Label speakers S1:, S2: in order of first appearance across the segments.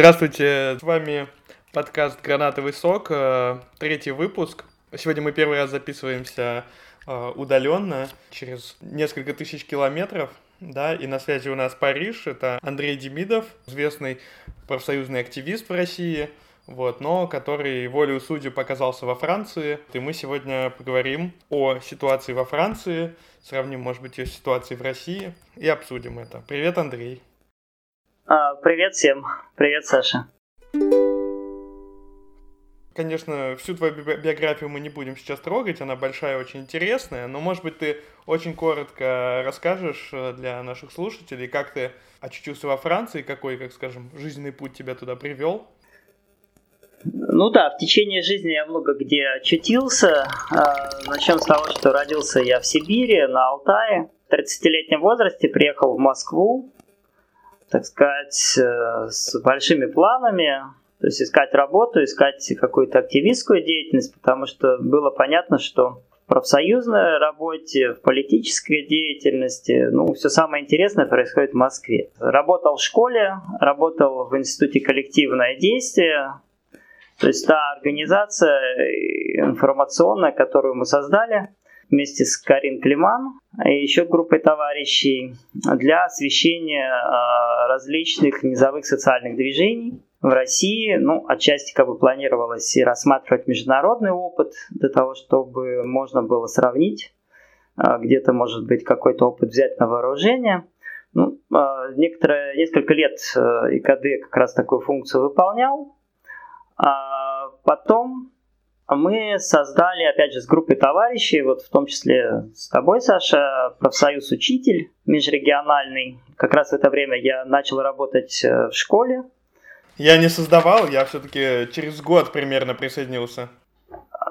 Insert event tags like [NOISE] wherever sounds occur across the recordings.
S1: Здравствуйте, с вами подкаст «Гранатовый сок», э, третий выпуск. Сегодня мы первый раз записываемся э, удаленно, через несколько тысяч километров, да, и на связи у нас Париж, это Андрей Демидов, известный профсоюзный активист в России, вот, но который волею судеб оказался во Франции. И мы сегодня поговорим о ситуации во Франции, сравним, может быть, ее с ситуацией в России и обсудим это. Привет, Андрей.
S2: А, привет всем. Привет, Саша.
S1: Конечно, всю твою биографию мы не будем сейчас трогать, она большая, очень интересная, но, может быть, ты очень коротко расскажешь э, для наших слушателей, как ты очутился во Франции, какой, как скажем, жизненный путь тебя туда привел?
S2: Ну да, в течение жизни я много где очутился. А, Начнем с того, что родился я в Сибири, на Алтае. В 30-летнем возрасте приехал в Москву, так сказать, э, с большими планами, то есть искать работу, искать какую-то активистскую деятельность, потому что было понятно, что в профсоюзной работе, в политической деятельности, ну, все самое интересное происходит в Москве. Работал в школе, работал в институте коллективное действие, то есть та организация информационная, которую мы создали – вместе с Карин Климан и еще группой товарищей для освещения а, различных низовых социальных движений в России. Ну, отчасти как бы планировалось и рассматривать международный опыт для того, чтобы можно было сравнить, а, где-то, может быть, какой-то опыт взять на вооружение. Ну, а, некоторое, несколько лет ИКД как раз такую функцию выполнял. Потом мы создали, опять же, с группой товарищей, вот в том числе с тобой, Саша, профсоюз «Учитель» межрегиональный. Как раз в это время я начал работать э, в школе.
S1: Я не создавал, я все-таки через год примерно присоединился.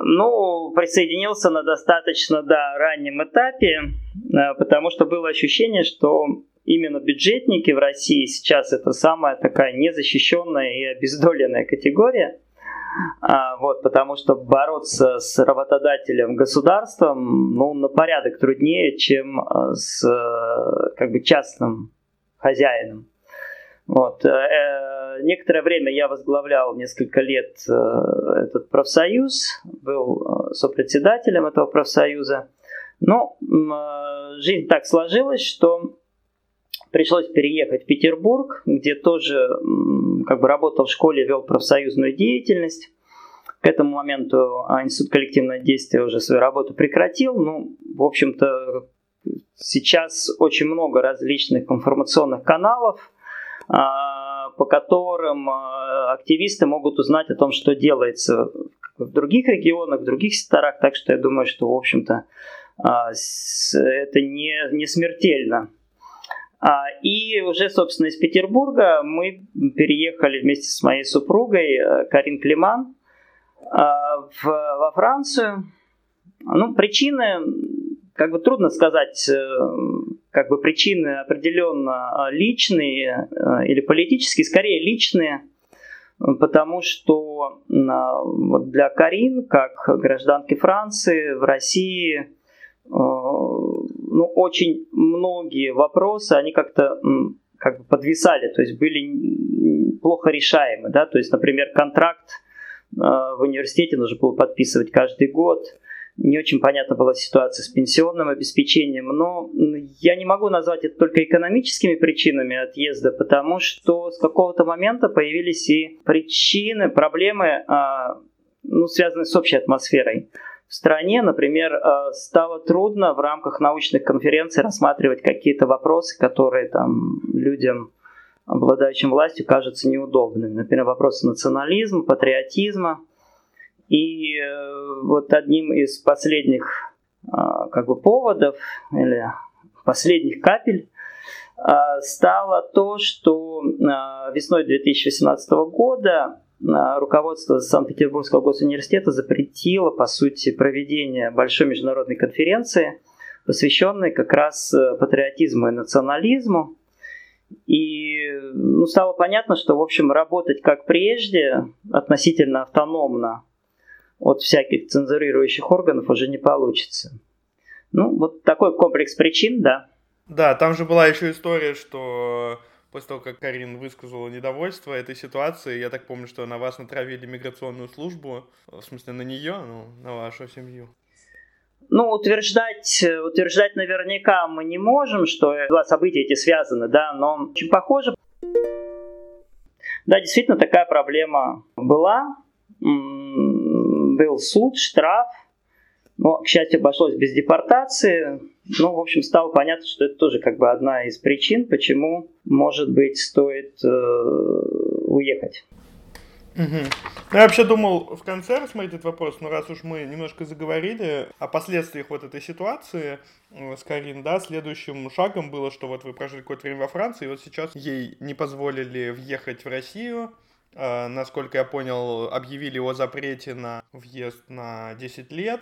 S2: Ну, присоединился на достаточно, да, раннем этапе, э, потому что было ощущение, что именно бюджетники в России сейчас это самая такая незащищенная и обездоленная категория – а, вот, потому что бороться с работодателем государством ну, на порядок труднее, чем а, с как бы частным хозяином. Вот. Э, э, некоторое время я возглавлял несколько лет э, этот профсоюз, был сопредседателем этого профсоюза. Но жизнь так сложилась, что пришлось переехать в Петербург, где тоже как бы работал в школе, вел профсоюзную деятельность. К этому моменту а, Институт коллективного действия уже свою работу прекратил. Ну, в общем-то, сейчас очень много различных информационных каналов, а, по которым а, активисты могут узнать о том, что делается в других регионах, в других секторах. Так что я думаю, что, в общем-то, это не, не смертельно. А, и уже, собственно, из Петербурга мы переехали вместе с моей супругой э, Карин Климан а, в, во Францию. Ну, причины, как бы трудно сказать, э, как бы причины определенно личные э, или политические, скорее личные, потому что для Карин, как гражданки Франции в России, ну, очень многие вопросы, они как-то как бы подвисали, то есть были плохо решаемы, да, то есть, например, контракт э, в университете нужно было подписывать каждый год, не очень понятна была ситуация с пенсионным обеспечением, но я не могу назвать это только экономическими причинами отъезда, потому что с какого-то момента появились и причины, проблемы, а, ну, связанные с общей атмосферой в стране, например, э, стало трудно в рамках научных конференций рассматривать какие-то вопросы, которые там людям, обладающим властью, кажутся неудобными. Например, вопросы национализма, патриотизма. И э, вот одним из последних э, как бы поводов или последних капель стало то, что весной 2018 года руководство Санкт-Петербургского госуниверситета запретило, по сути, проведение большой международной конференции, посвященной как раз э, патриотизму и национализму. И ну, стало понятно, что, в общем, работать как прежде, относительно автономно от всяких цензурирующих органов уже не получится. Ну, вот такой комплекс причин, да.
S1: Да, там же была еще история, что после того, как Карин высказала недовольство этой ситуации, я так помню, что на вас натравили миграционную службу, в смысле на нее, ну, на вашу семью.
S2: Ну, утверждать, утверждать наверняка мы не можем, что два события эти связаны, да, но очень похоже. Да, действительно, такая проблема была. Был суд, штраф, но, к счастью, обошлось без депортации. Ну, в общем, стало понятно, что это тоже как бы одна из причин, почему, может быть, стоит э, уехать.
S1: Угу. Я вообще думал в конце рассмотреть этот вопрос, но раз уж мы немножко заговорили о последствиях вот этой ситуации э, с Карин, да, следующим шагом было, что вот вы прожили какое-то время во Франции, и вот сейчас ей не позволили въехать в Россию, э, насколько я понял, объявили о запрете на въезд на 10 лет,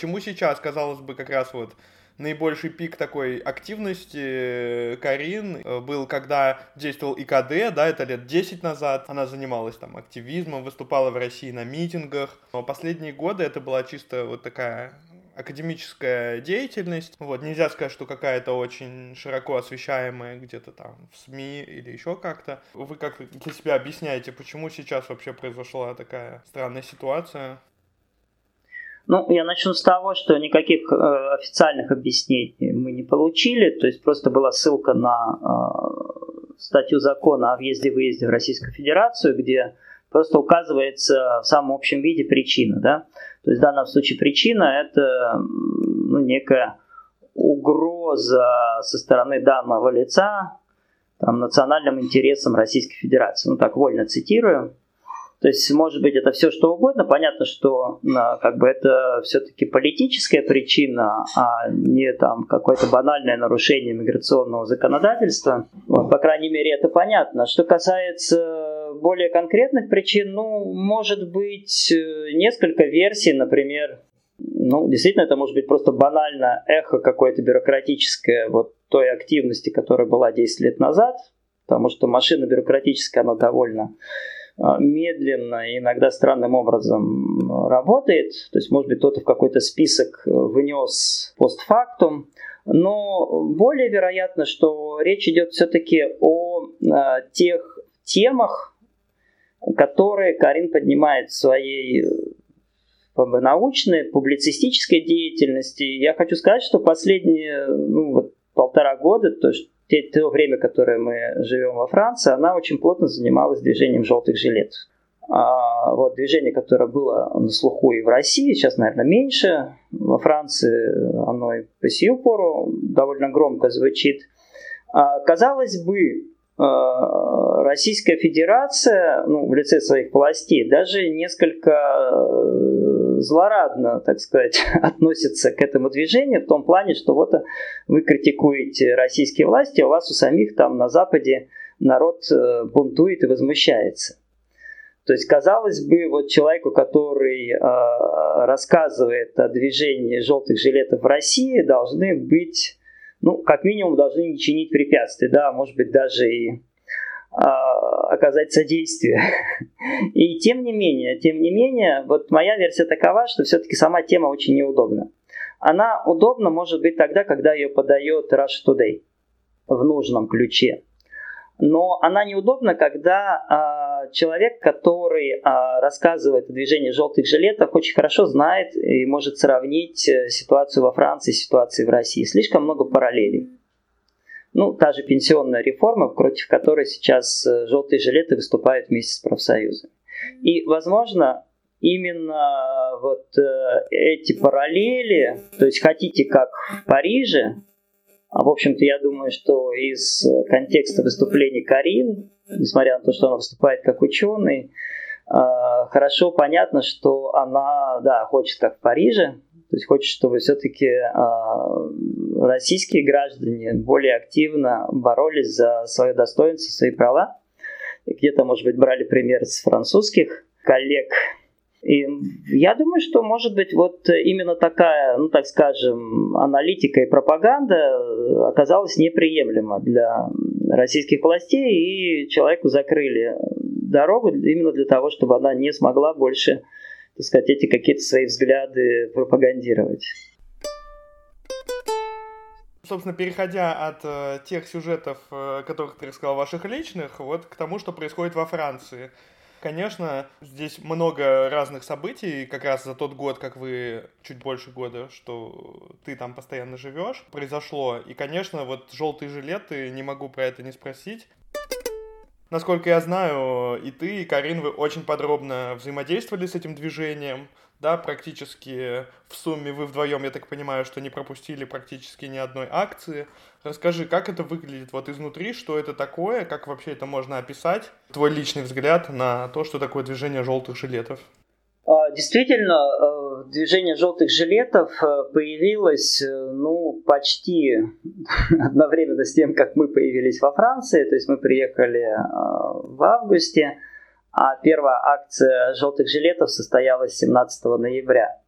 S1: Чему сейчас, казалось бы, как раз вот наибольший пик такой активности э, Карин э, был, когда действовал ИКД, да, это лет 10 назад. Она занималась там активизмом, выступала в России на митингах. Но последние годы это была чисто вот такая академическая деятельность. Вот, нельзя сказать, что какая-то очень широко освещаемая где-то там в СМИ или еще как-то. Вы как для себя объясняете, почему сейчас вообще произошла такая странная ситуация?
S2: Ну, я начну с того, что никаких э, официальных объяснений мы не получили, то есть просто была ссылка на э, статью закона о въезде-выезде в Российскую Федерацию, где просто указывается в самом общем виде причина, да. То есть в данном случае причина это ну, некая угроза со стороны данного лица там, национальным интересам Российской Федерации. Ну так вольно цитирую. То есть, может быть, это все что угодно. Понятно, что а, как бы это все-таки политическая причина, а не там какое-то банальное нарушение миграционного законодательства. Вот, по крайней мере, это понятно. Что касается более конкретных причин, ну, может быть, э, несколько версий, например, ну, действительно, это может быть просто банально эхо какое-то бюрократическое вот той активности, которая была 10 лет назад, потому что машина бюрократическая, она довольно медленно и иногда странным образом работает. То есть, может быть, кто-то в какой-то список э, внес постфактум. Но более вероятно, что речь идет все-таки о а, тех темах, которые Карин поднимает в своей бы, научной, публицистической деятельности. Я хочу сказать, что последние ну, вот, полтора года, то есть те, то время, которое мы живем во Франции, она очень плотно занималась движением желтых жилетов. А вот движение, которое было на слуху и в России, сейчас, наверное, меньше. Во Франции оно и по сию пору довольно громко звучит. А, казалось бы, Российская Федерация, ну, в лице своих властей, даже несколько злорадно, так сказать, [LAUGHS] относится к этому движению в том плане, что вот вы критикуете российские власти, а у вас у самих там на Западе народ э, бунтует и возмущается. То есть, казалось бы, вот человеку, который э, рассказывает о движении желтых жилетов в России, должны быть, ну, как минимум, должны не чинить препятствий, да, может быть, даже и а, оказать содействие. [LAUGHS] И тем не менее, тем не менее, вот моя версия такова, что все-таки сама тема очень неудобна. Она удобна, может быть, тогда, когда ее подает Rush Today в нужном ключе. Но она неудобна, когда а, человек, который а, рассказывает о движении желтых жилетов, очень хорошо знает и может сравнить э, ситуацию во Франции с ситуацией в России. Слишком много параллелей. Ну, та же пенсионная реформа, против которой сейчас э, желтые жилеты выступают вместе с профсоюзами. И, возможно, именно вот э, эти параллели, то есть хотите как в Париже, а в общем-то я думаю, что из контекста выступлений Карин, несмотря на то, что она выступает как ученый, э, хорошо понятно, что она, да, хочет как в Париже, то есть хочет, чтобы все-таки а, российские граждане более активно боролись за свое достоинство, свои права. И где-то, может быть, брали пример с французских коллег. И я думаю, что, может быть, вот именно такая, ну, так скажем, аналитика и пропаганда оказалась неприемлема для российских властей, и человеку закрыли дорогу именно для того, чтобы она не смогла больше так сказать, эти какие-то свои взгляды пропагандировать.
S1: собственно, переходя от э, тех сюжетов, э, которых ты рассказал, ваших личных, вот к тому, что происходит во Франции. Конечно, здесь много разных событий, как раз за тот год, как вы чуть больше года, что ты там постоянно живешь, произошло. И, конечно, вот желтые жилеты, не могу про это не спросить. Насколько я знаю, и ты, и Карин, вы очень подробно взаимодействовали с этим движением да, практически в сумме вы вдвоем, я так понимаю, что не пропустили практически ни одной акции. Расскажи, как это выглядит вот изнутри, что это такое, как вообще это можно описать, твой личный взгляд на то, что такое движение желтых жилетов.
S2: А, действительно, э, движение желтых жилетов э, появилось э, ну, почти [LAUGHS] одновременно с тем, как мы появились во Франции. То есть мы приехали в августе, а первая акция желтых жилетов состоялась 17 ноября.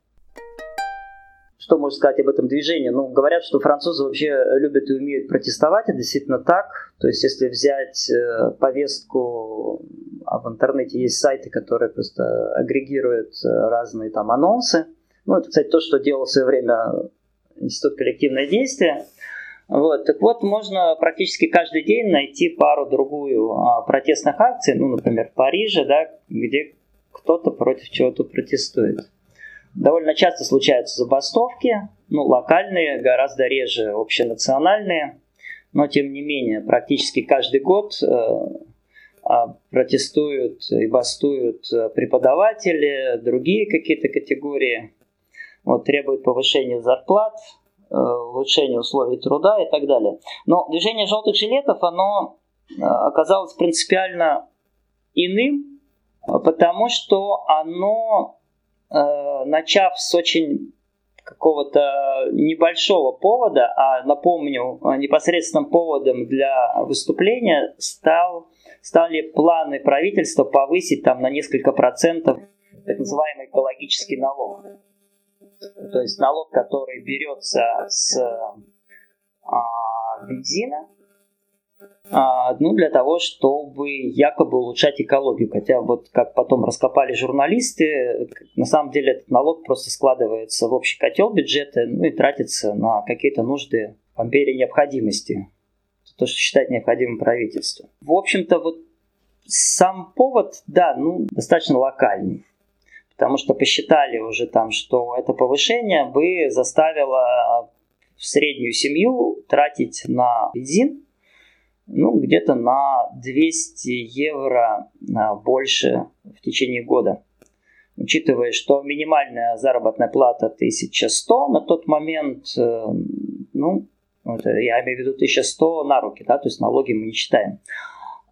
S2: Что можно сказать об этом движении? Ну, говорят, что французы вообще любят и умеют протестовать, это действительно так. То есть, если взять э, повестку, а в интернете есть сайты, которые просто агрегируют э, разные там анонсы. Ну, это, кстати, то, что делал в свое время Институт коллективное действие. Вот, так вот, можно практически каждый день найти пару-другую а, протестных акций, ну, например, в Париже, да, где кто-то против чего-то протестует. Довольно часто случаются забастовки, ну, локальные, гораздо реже общенациональные, но, тем не менее, практически каждый год э, а, протестуют и бастуют преподаватели, другие какие-то категории, вот, требуют повышения зарплат, Э, улучшение условий труда и так далее. Но движение желтых жилетов, оно э, оказалось принципиально иным, потому что оно, э, начав с очень какого-то небольшого повода, а напомню, непосредственным поводом для выступления стал, стали планы правительства повысить там на несколько процентов так называемый экологический налог то есть налог, который берется с а, бензина, а, ну, для того, чтобы якобы улучшать экологию. Хотя вот как потом раскопали журналисты, на самом деле этот налог просто складывается в общий котел бюджета, ну и тратится на какие-то нужды по мере необходимости. То, что считает необходимым правительство. В общем-то, вот сам повод, да, ну, достаточно локальный потому что посчитали уже там, что это повышение бы заставило среднюю семью тратить на бензин ну, где-то на 200 евро больше в течение года. Учитывая, что минимальная заработная плата 1100 на тот момент, э, ну, это, я имею в виду 1100 на руки, да, то есть налоги мы не считаем.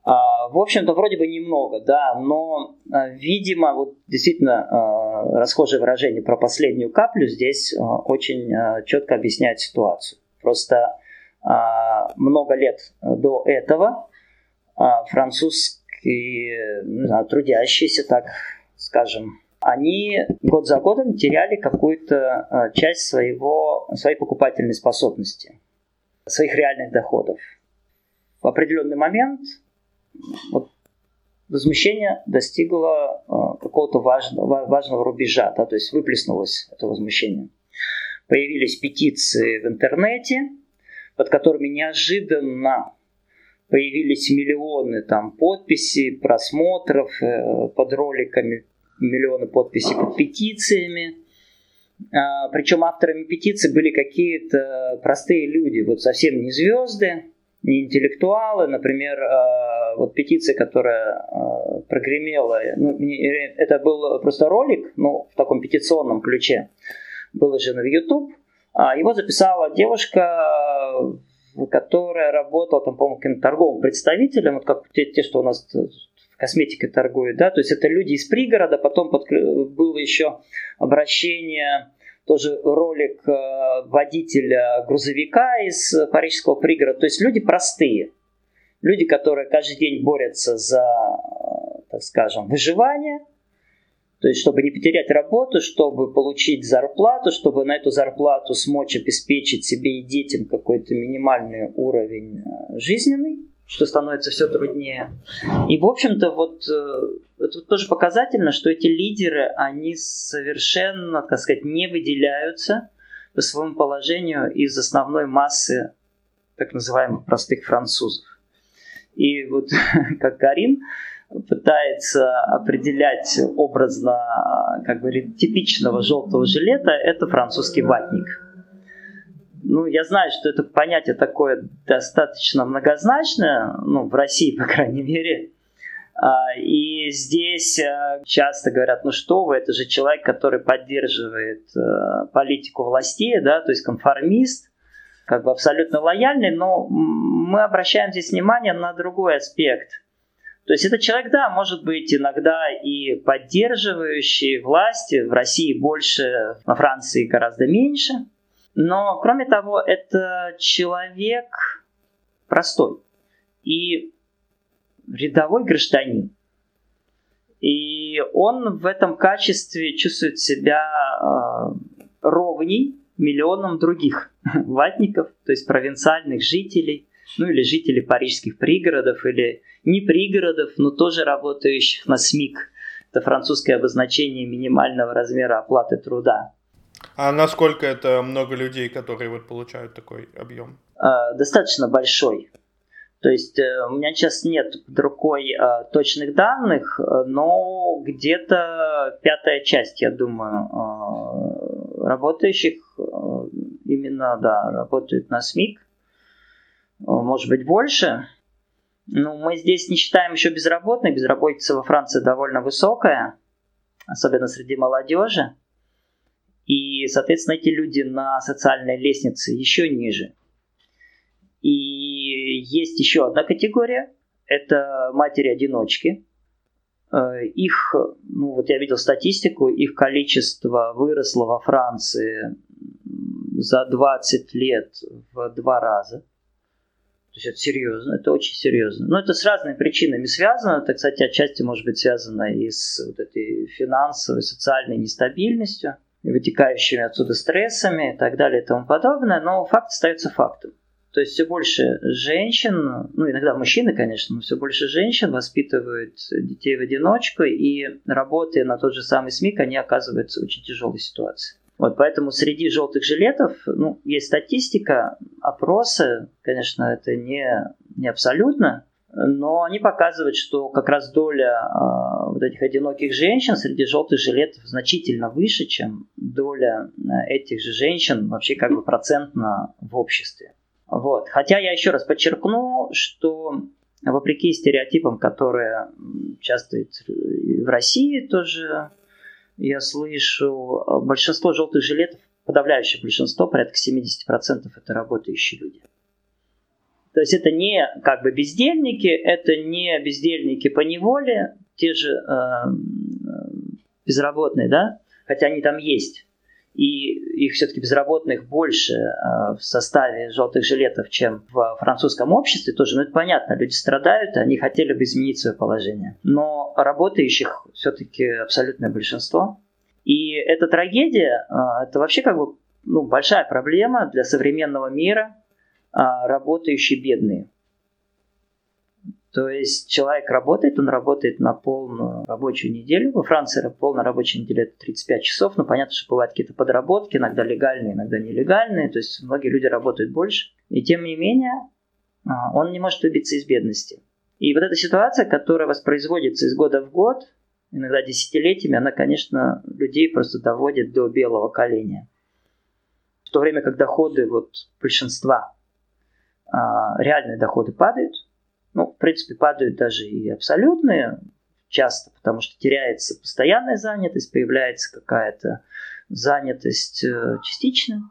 S2: А, в общем-то, вроде бы немного, да, но, а, видимо, вот действительно а, расхожее выражение про последнюю каплю здесь очень четко объясняет ситуацию. Просто много лет до этого французские знаю, трудящиеся, так скажем, они год за годом теряли какую-то часть своего, своей покупательной способности, своих реальных доходов. В определенный момент вот, возмущение достигло э, какого-то важного, важного рубежа, да, то есть выплеснулось это возмущение. Появились петиции в интернете, под которыми неожиданно появились миллионы там подписей, просмотров э, под роликами, миллионы подписей под петициями. А, причем авторами петиции были какие-то простые люди, вот совсем не звезды, не интеллектуалы, например, а, вот петиция, которая а, прогремела, ну, это был просто ролик, ну, в таком петиционном ключе, выложен в YouTube. А, его записала девушка, которая работала там, по-моему, каким-то торговым представителем, вот как те, те, что у нас косметикой торгуют, да, то есть это люди из пригорода, потом под, было еще обращение тоже ролик э, водителя грузовика из парижского пригорода. То есть люди простые, люди, которые каждый день борются за, э, так скажем, выживание, то есть чтобы не потерять работу, чтобы получить зарплату, чтобы на эту зарплату смочь обеспечить себе и детям какой-то минимальный уровень э, жизненный что становится все труднее. И, в общем-то, вот э, это тоже показательно, что эти лидеры, они совершенно, так сказать, не выделяются по своему положению из основной массы так называемых простых французов. И вот [LAUGHS] как Карин пытается определять образно как бы типичного желтого жилета, это французский ватник. Ну, я знаю, что это понятие такое достаточно многозначное, ну, в России, [LAUGHS] по крайней мере. А, и здесь э, часто говорят, ну что вы, это же человек, который поддерживает э, политику властей, да, то есть конформист, как бы абсолютно лояльный, но мы обращаем здесь внимание на другой аспект. То есть этот человек, да, может быть иногда и поддерживающий власти, в России больше, во Франции гораздо меньше, но кроме того, это человек простой и рядовой гражданин. И он в этом качестве чувствует себя э, ровней миллионам других [LAUGHS] ватников, то есть провинциальных жителей, ну или жителей парижских пригородов, или не пригородов, но тоже работающих на СМИК. Это французское обозначение минимального размера оплаты труда.
S1: А насколько это много людей, которые вот получают такой объем?
S2: Э, достаточно большой. То есть э, у меня сейчас нет под рукой э, точных данных, но где-то пятая часть, я думаю, э, работающих именно, да, работают на СМИК. Может быть, больше. Ну, мы здесь не считаем еще безработных. Безработица во Франции довольно высокая, особенно среди молодежи. И, соответственно, эти люди на социальной лестнице еще ниже. И есть еще одна категория, это матери-одиночки. Э, их, ну вот я видел статистику, их количество выросло во Франции за 20 лет в два раза. То есть это серьезно, это очень серьезно. Но это с разными причинами связано. Это, кстати, отчасти может быть связано и с вот этой финансовой, социальной нестабильностью, вытекающими отсюда стрессами и так далее и тому подобное. Но факт остается фактом. То есть все больше женщин, ну иногда мужчины, конечно, но все больше женщин воспитывают детей в одиночку, и работая на тот же самый СМИК, они оказываются в очень тяжелой ситуации. Вот поэтому среди желтых жилетов ну, есть статистика, опросы, конечно, это не, не абсолютно, но они показывают, что как раз доля э, вот этих одиноких женщин среди желтых жилетов значительно выше, чем доля э, этих же женщин вообще как бы процентно в обществе. Вот. Хотя я еще раз подчеркну, что вопреки стереотипам, которые часто в России тоже я слышу, большинство желтых жилетов, подавляющее большинство, порядка 70% это работающие люди. То есть это не как бы бездельники, это не бездельники по неволе, те же э, безработные, да, хотя они там есть и их все-таки безработных больше э, в составе желтых жилетов, чем в французском обществе, тоже, ну это понятно, люди страдают, они хотели бы изменить свое положение. Но работающих все-таки абсолютное большинство. И эта трагедия, э, это вообще как бы ну, большая проблема для современного мира, э, работающие бедные. То есть человек работает, он работает на полную рабочую неделю. Во Франции полная рабочая неделя это 35 часов, но понятно, что бывают какие-то подработки, иногда легальные, иногда нелегальные, то есть многие люди работают больше. И тем не менее, а, он не может выбиться из бедности. И вот эта ситуация, которая воспроизводится из года в год, иногда десятилетиями, она, конечно, людей просто доводит до белого коленя. В то время как доходы вот большинства, а, реальные доходы падают – ну, в принципе, падают даже и абсолютные часто, потому что теряется постоянная занятость, появляется какая-то занятость э, частичная.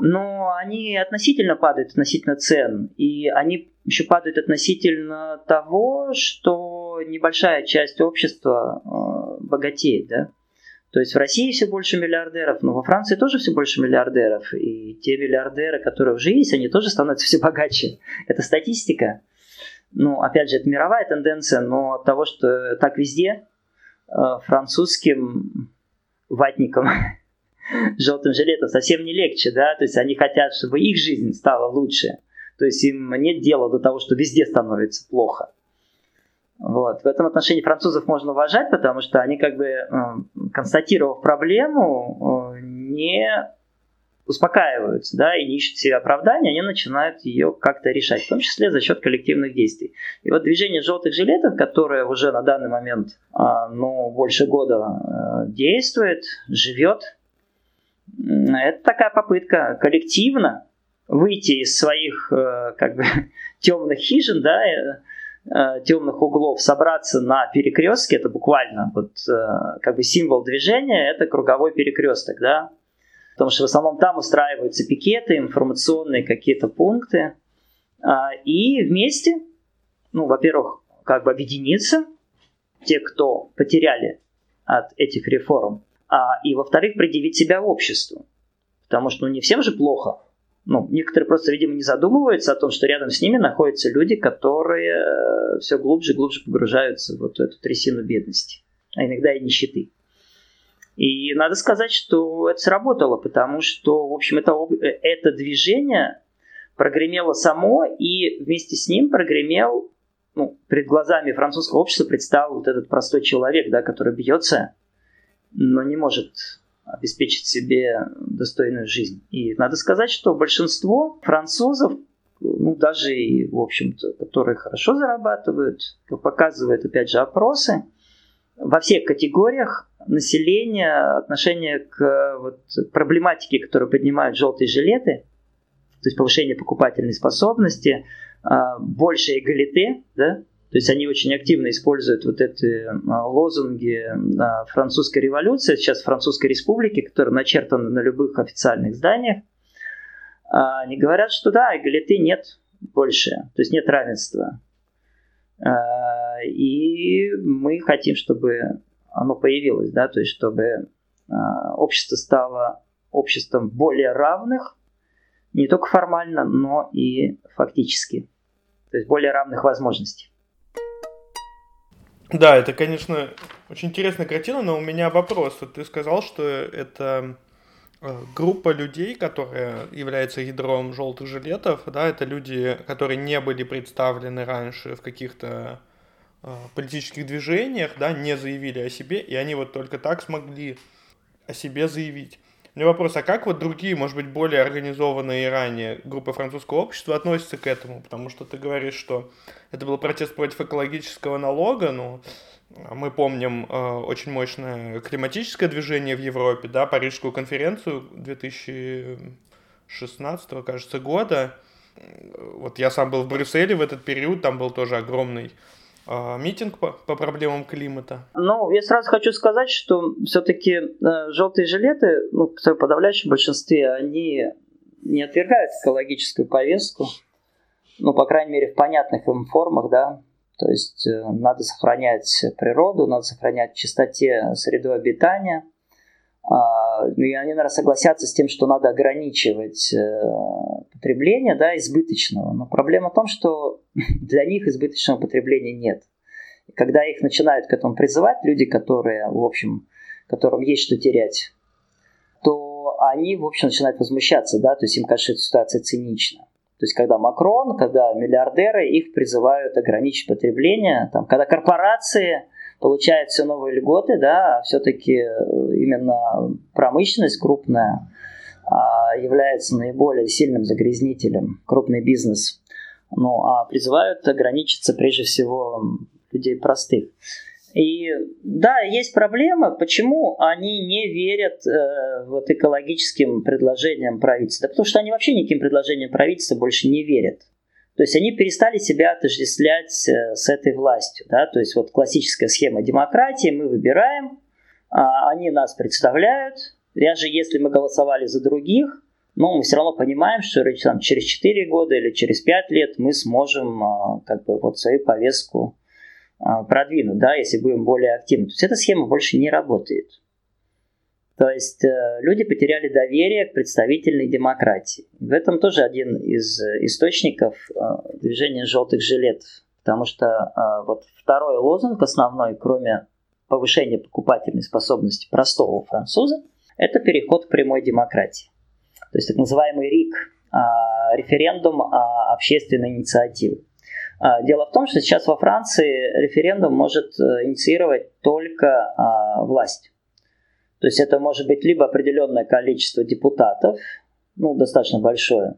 S2: Но они относительно падают, относительно цен. И они еще падают относительно того, что небольшая часть общества э, богатеет, да. То есть в России все больше миллиардеров, но во Франции тоже все больше миллиардеров. И те миллиардеры, которые уже есть, они тоже становятся все богаче. [LAUGHS] Это статистика ну, опять же, это мировая тенденция, но от того, что так везде, э, французским ватникам, [LAUGHS] желтым жилетом совсем не легче, да, то есть они хотят, чтобы их жизнь стала лучше, то есть им нет дела до того, что везде становится плохо. Вот. В этом отношении французов можно уважать, потому что они как бы, э, констатировав проблему, э, не успокаиваются, да, и не ищут себе оправдания, они начинают ее как-то решать, в том числе за счет коллективных действий. И вот движение желтых жилетов, которое уже на данный момент, а, ну, больше года а, действует, живет, это такая попытка коллективно выйти из своих, э, как бы, [LAUGHS] темных хижин, да, э, э, темных углов, собраться на перекрестке, это буквально вот как бы символ движения, это круговой перекресток, да, потому что в основном там устраиваются пикеты, информационные какие-то пункты, а, и вместе, ну, во-первых, как бы объединиться, те, кто потеряли от этих реформ, а, и, во-вторых, предъявить себя обществу. Потому что ну, не всем же плохо. Ну, некоторые просто, видимо, не задумываются о том, что рядом с ними находятся люди, которые э, все глубже и глубже погружаются в вот эту трясину бедности, а иногда и нищеты. И надо сказать, что это сработало, потому что, в общем, это, это движение прогремело само, и вместе с ним прогремел, ну, перед глазами французского общества предстал вот этот простой человек, да, который бьется, но не может обеспечить себе достойную жизнь. И надо сказать, что большинство французов, ну, даже и, в общем-то, которые хорошо зарабатывают, как показывают, опять же, опросы, во всех категориях населения отношение к вот, проблематике, которую поднимают желтые жилеты, то есть повышение покупательной способности, а, больше эгалите, да, то есть они очень активно используют вот эти а, лозунги а, французской революции, сейчас французской республики, которые начертаны на любых официальных зданиях. Они говорят, что да, эгалите нет больше, то есть нет равенства. И мы хотим, чтобы оно появилось, да, то есть чтобы общество стало обществом более равных, не только формально, но и фактически. То есть более равных возможностей.
S1: Да, это, конечно, очень интересная картина, но у меня вопрос. Ты сказал, что это э, группа людей, которая является ядром желтых жилетов, да, это люди, которые не были представлены раньше в каких-то э, политических движениях, да, не заявили о себе, и они вот только так смогли о себе заявить. У меня вопрос, а как вот другие, может быть, более организованные ранее группы французского общества относятся к этому? Потому что ты говоришь, что это был протест против экологического налога, ну, мы помним э, очень мощное климатическое движение в Европе, да, Парижскую конференцию 2016, кажется, года. Вот я сам был в Брюсселе в этот период, там был тоже огромный а, митинг по, по проблемам климата?
S2: Ну, я сразу хочу сказать, что все-таки э, желтые жилеты, ну, в подавляющем большинстве, они не отвергают экологическую повестку, ну, по крайней мере, в понятных им формах, да, то есть э, надо сохранять природу, надо сохранять чистоте среду обитания, а, и они, наверное, согласятся с тем, что надо ограничивать э, потребление да, избыточного. Но проблема в том, что [LAUGHS] для них избыточного потребления нет. Когда их начинают к этому призывать, люди, которые, в общем, которым есть что терять, то они, в общем, начинают возмущаться, да, то есть им кажется, что ситуация цинична. То есть, когда Макрон, когда миллиардеры, их призывают ограничить потребление, там, когда корпорации получает все новые льготы, да, а все-таки э, именно промышленность крупная а, является наиболее сильным загрязнителем, крупный бизнес. Ну, а призывают ограничиться прежде всего людей простых. И да, есть проблема, почему они не верят э, вот экологическим предложениям правительства. Да потому что они вообще никаким предложениям правительства больше не верят. То есть они перестали себя отождествлять э, с этой властью. Да? То есть вот классическая схема демократии, мы выбираем, а они нас представляют. Даже если мы голосовали за других, но мы все равно понимаем, что там, через 4 года или через 5 лет мы сможем а, как бы, вот свою повестку а, продвинуть, да, если будем более активны. То есть эта схема больше не работает. То есть э, люди потеряли доверие к представительной демократии. В этом тоже один из источников э, движения желтых жилетов. Потому что э, вот второй лозунг основной, кроме повышения покупательной способности простого француза, это переход к прямой демократии. То есть так называемый РИК, референдум общественной инициативы. Дело в том, что сейчас во Франции референдум может инициировать только власть. То есть это может быть либо определенное количество депутатов, ну, достаточно большое.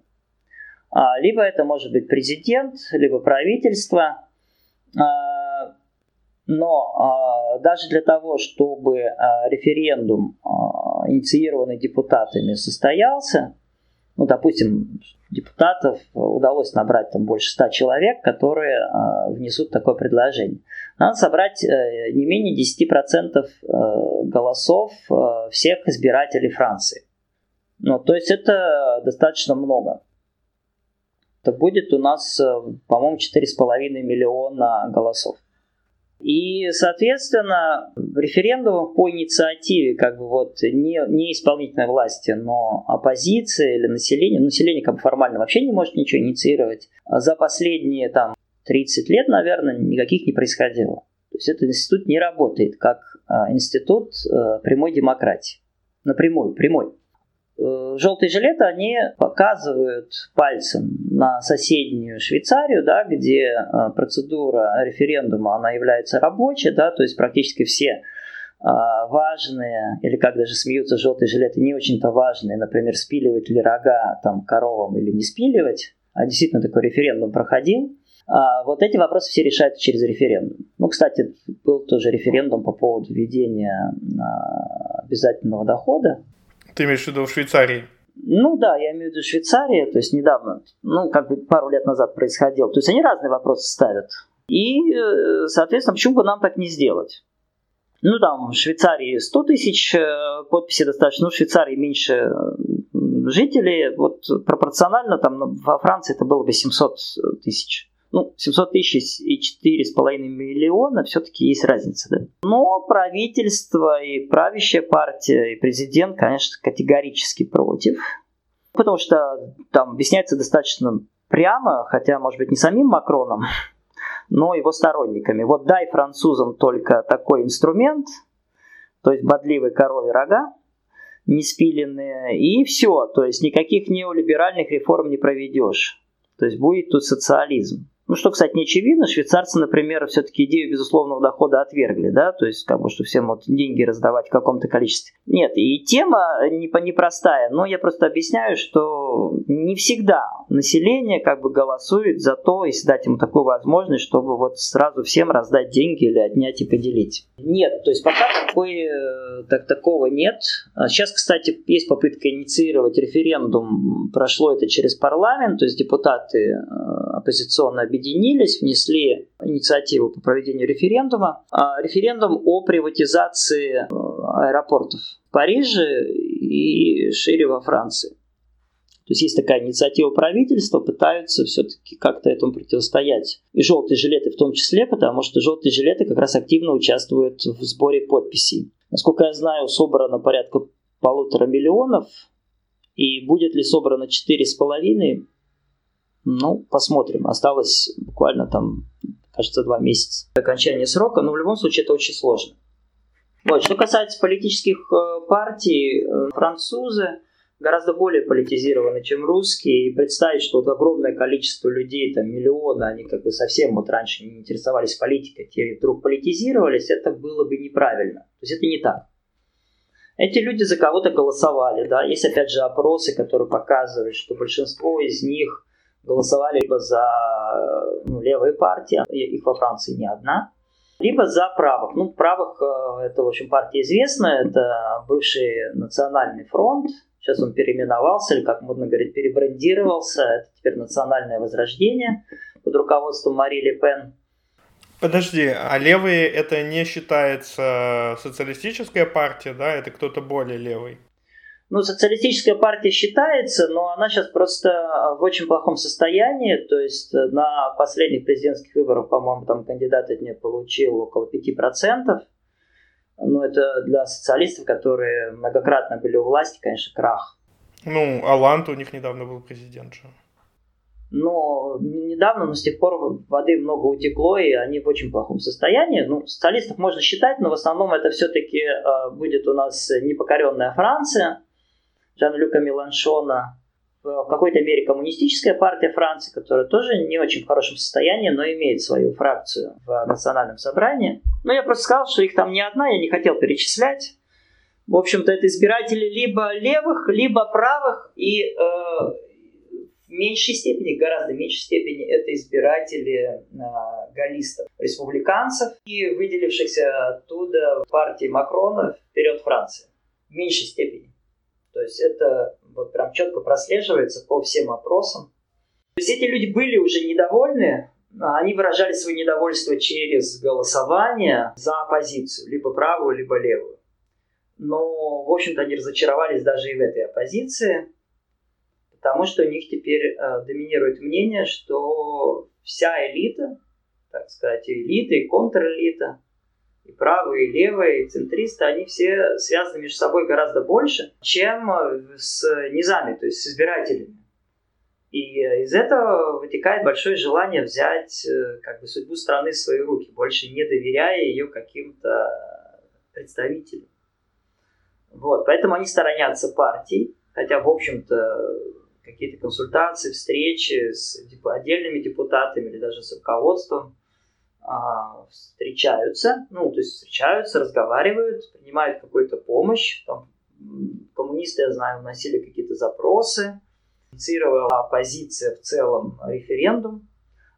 S2: А, либо это может быть президент, либо правительство. А, но а, даже для того, чтобы референдум, инициированный депутатами, состоялся, ну, допустим, депутатов удалось набрать там больше ста человек, которые внесут такое предложение. Надо собрать э, не менее 10% э, голосов э, всех избирателей Франции. Ну, то есть это достаточно много. Это будет у нас, по-моему, 4,5 миллиона голосов. И, соответственно, референдум по инициативе как бы вот не, не исполнительной власти, но оппозиции или населения, население как бы формально вообще не может ничего инициировать, за последние там 30 лет, наверное, никаких не происходило. То есть этот институт не работает как а, институт а, прямой демократии. Напрямую, прямой. Э, желтые жилеты, они показывают пальцем на соседнюю Швейцарию, да, где э, процедура референдума, она является рабочей, да, то есть практически все э, важные, или как даже смеются желтые жилеты, не очень-то важные, например, спиливать ли рога там коровам или не спиливать, а действительно такой референдум проходил, а вот эти вопросы все решаются через референдум. Ну, кстати, был тоже референдум по поводу введения обязательного дохода
S1: ты имеешь в виду в Швейцарии?
S2: Ну да, я имею в виду Швейцария, то есть недавно, ну как бы пару лет назад происходил. То есть они разные вопросы ставят. И, э, соответственно, почему бы нам так не сделать? Ну там в Швейцарии 100 тысяч э, подписей достаточно, ну в Швейцарии меньше жителей, вот пропорционально там во Франции это было бы 700 тысяч ну, 700 тысяч и 4,5 миллиона все-таки есть разница, да. Но правительство и правящая партия, и президент, конечно, категорически против, потому что там объясняется достаточно прямо, хотя, может быть, не самим Макроном, [LAUGHS] но его сторонниками. Вот дай французам только такой инструмент, то есть бодливые коровьи рога, не спиленные, и все, то есть никаких неолиберальных реформ не проведешь. То есть будет тут социализм. Ну, что, кстати, не очевидно, швейцарцы, например, все-таки идею безусловного дохода отвергли, да, то есть, как бы, что всем вот деньги раздавать в каком-то количестве. Нет, и тема не непростая, но я просто объясняю, что не всегда население как бы голосует за то, если дать ему такую возможность, чтобы вот сразу всем раздать деньги или отнять и поделить. Нет, то есть пока такой, э, так, такого нет. А сейчас, кстати, есть попытка инициировать референдум, прошло это через парламент, то есть депутаты э, оппозиционно объединились, внесли инициативу по проведению референдума. А референдум о приватизации э, аэропортов в Париже и шире во Франции. То есть есть такая инициатива правительства, пытаются все-таки как-то этому противостоять. И желтые жилеты в том числе, потому что желтые жилеты как раз активно участвуют в сборе подписей. Насколько я знаю, собрано порядка полутора миллионов, и будет ли собрано четыре с половиной, ну, посмотрим. Осталось буквально там, кажется, два месяца до окончания срока, но в любом случае это очень сложно. Вот. Что касается политических э, партий, э, французы гораздо более политизированы, чем русские, и представить, что вот огромное количество людей, там миллионы, они как бы совсем вот раньше не интересовались политикой, те вдруг политизировались, это было бы неправильно. То есть это не так. Эти люди за кого-то голосовали, да, есть опять же опросы, которые показывают, что большинство из них голосовали либо за ну, левые партии, их во Франции не одна, либо за правых. Ну, правых э, это, в общем, партия известная, это бывший национальный фронт, сейчас он переименовался, или, как модно говорить, перебрендировался, это теперь национальное возрождение под руководством Мари Ле Пен.
S1: Подожди, а левые это не считается социалистическая партия, да? Это кто-то более левый?
S2: Ну, социалистическая партия считается, но она сейчас просто в очень плохом состоянии. То есть э, на последних президентских выборах, по-моему, там кандидат от нее получил около 5%. Ну, это для социалистов, которые многократно были у власти, конечно, крах.
S1: Ну, Алант у них недавно был президент же.
S2: Но недавно, но с тех пор воды много утекло, и они в очень плохом состоянии. Ну, социалистов можно считать, но в основном это все-таки э, будет у нас непокоренная Франция, Жан-Люка Меланшона, в какой-то мере коммунистическая партия Франции, которая тоже не очень в хорошем состоянии, но имеет свою фракцию в национальном собрании. Но я просто сказал, что их там не одна, я не хотел перечислять. В общем-то, это избиратели либо левых, либо правых, и э, в меньшей степени, гораздо меньшей степени, это избиратели э, галлистов, республиканцев и выделившихся оттуда партии Макрона «Вперед Франция». В меньшей степени. То есть это вот прям четко прослеживается по всем опросам. То есть эти люди были уже недовольны, а они выражали свое недовольство через голосование за оппозицию, либо правую, либо левую. Но, в общем-то, они разочаровались даже и в этой оппозиции, потому что у них теперь э, доминирует мнение, что вся элита, так сказать, элита и контрэлита, и правые, и левые, и центристы, они все связаны между собой гораздо больше, чем с низами, то есть с избирателями. И из этого вытекает большое желание взять э, как бы судьбу страны в свои руки, больше не доверяя ее каким-то представителям. Вот, поэтому они сторонятся партий, хотя, в общем-то, какие-то консультации, встречи с отдельными депутатами или даже с руководством встречаются, ну, то есть встречаются, разговаривают, принимают какую-то помощь. Там, коммунисты, я знаю, вносили какие-то запросы, инициировала оппозиция в целом референдум,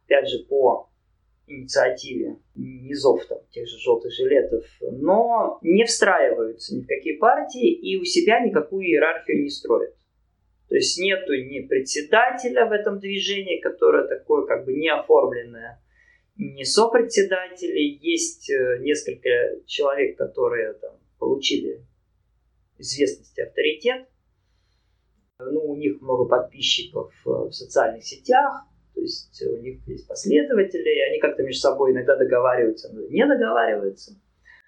S2: опять же, по инициативе низов там, тех же желтых жилетов, но не встраиваются ни в какие партии и у себя никакую иерархию не строят. То есть нету ни председателя в этом движении, которое такое как бы не оформленное, ни сопредседателей. Есть э, несколько человек, которые там, получили известность и авторитет. Ну, у них много подписчиков э, в социальных сетях, то есть у них есть последователи, и они как-то между собой иногда договариваются, но не договариваются.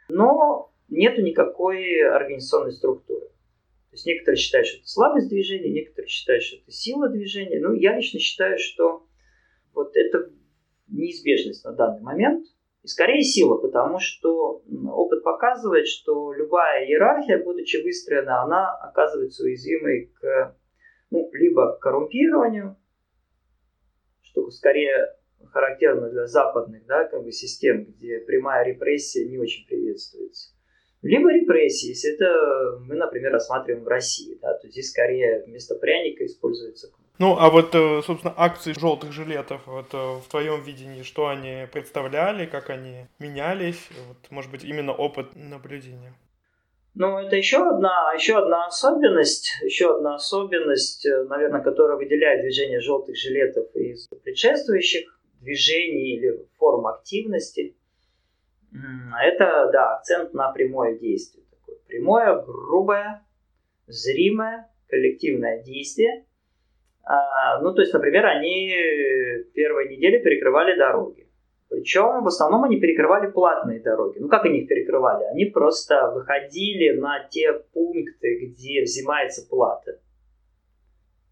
S2: Но нету никакой организационной структуры. То есть некоторые считают, что это слабость движения, некоторые считают, что это сила движения. Ну, я лично считаю, что вот это неизбежность на данный момент. И скорее сила, потому что опыт показывает, что любая иерархия, будучи выстроена, она оказывается уязвимой к ну, либо к коррумпированию, что скорее характерно для западных да, как бы систем, где прямая репрессия не очень приветствуется. Либо репрессии, если это мы, например, рассматриваем в России, да, то здесь скорее вместо пряника используется.
S1: Ну, а вот, э, собственно, акции желтых жилетов, вот э, в твоем видении, что они представляли, как они менялись, вот, может быть, именно опыт наблюдения?
S2: Ну, это еще одна, еще одна особенность, еще одна особенность, э, наверное, которая выделяет движение желтых жилетов из предшествующих движений или форм активности. Это, да, акцент на прямое действие. Такое прямое, грубое, зримое, коллективное действие. А, ну, то есть, например, они первые недели перекрывали дороги. Причем в основном они перекрывали платные дороги. Ну как они их перекрывали? Они просто выходили на те пункты, где взимается плата.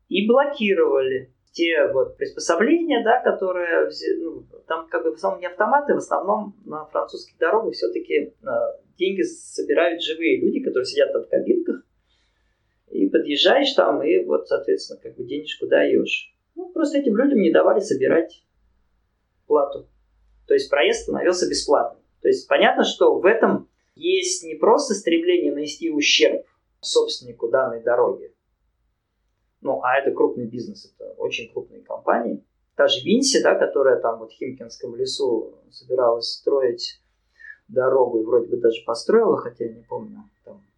S2: И блокировали те вот приспособления, да, которые ну, там как бы в основном не автоматы, в основном на французских дорогах все-таки э, деньги собирают живые люди, которые сидят там в кабинках, и подъезжаешь там, и вот, соответственно, как бы денежку даешь. Ну, просто этим людям не давали собирать плату. То есть проезд становился бесплатным. То есть понятно, что в этом есть не просто стремление нанести ущерб собственнику данной дороги, ну, а это крупный бизнес, это очень крупные компании. Та же Винси, да, которая там вот в Химкинском лесу собиралась строить дорогу и вроде бы даже построила, хотя я не помню,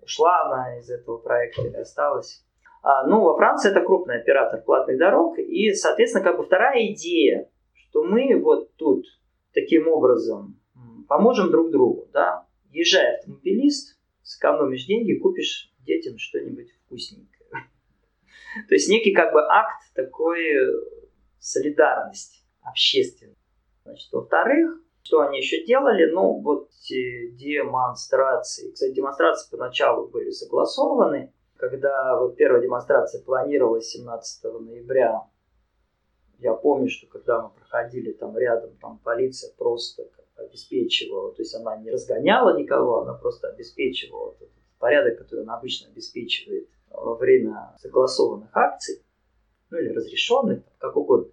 S2: ушла она из этого проекта или осталась. А, ну, во Франции это крупный оператор платных дорог, и, соответственно, как бы вторая идея, что мы вот тут таким образом поможем друг другу, да, езжай автомобилист, сэкономишь деньги, купишь детям что-нибудь вкусненькое. [LAUGHS] То есть некий как бы акт такой э, солидарности общественной. Значит, во-вторых, что они еще делали? Ну, вот демонстрации. Кстати, демонстрации поначалу были согласованы. Когда вот первая демонстрация планировалась 17 ноября я помню, что когда мы проходили там рядом, там полиция просто обеспечивала, то есть она не разгоняла никого, она просто обеспечивала этот порядок, который она обычно обеспечивает во время согласованных акций, ну или разрешенных, как угодно.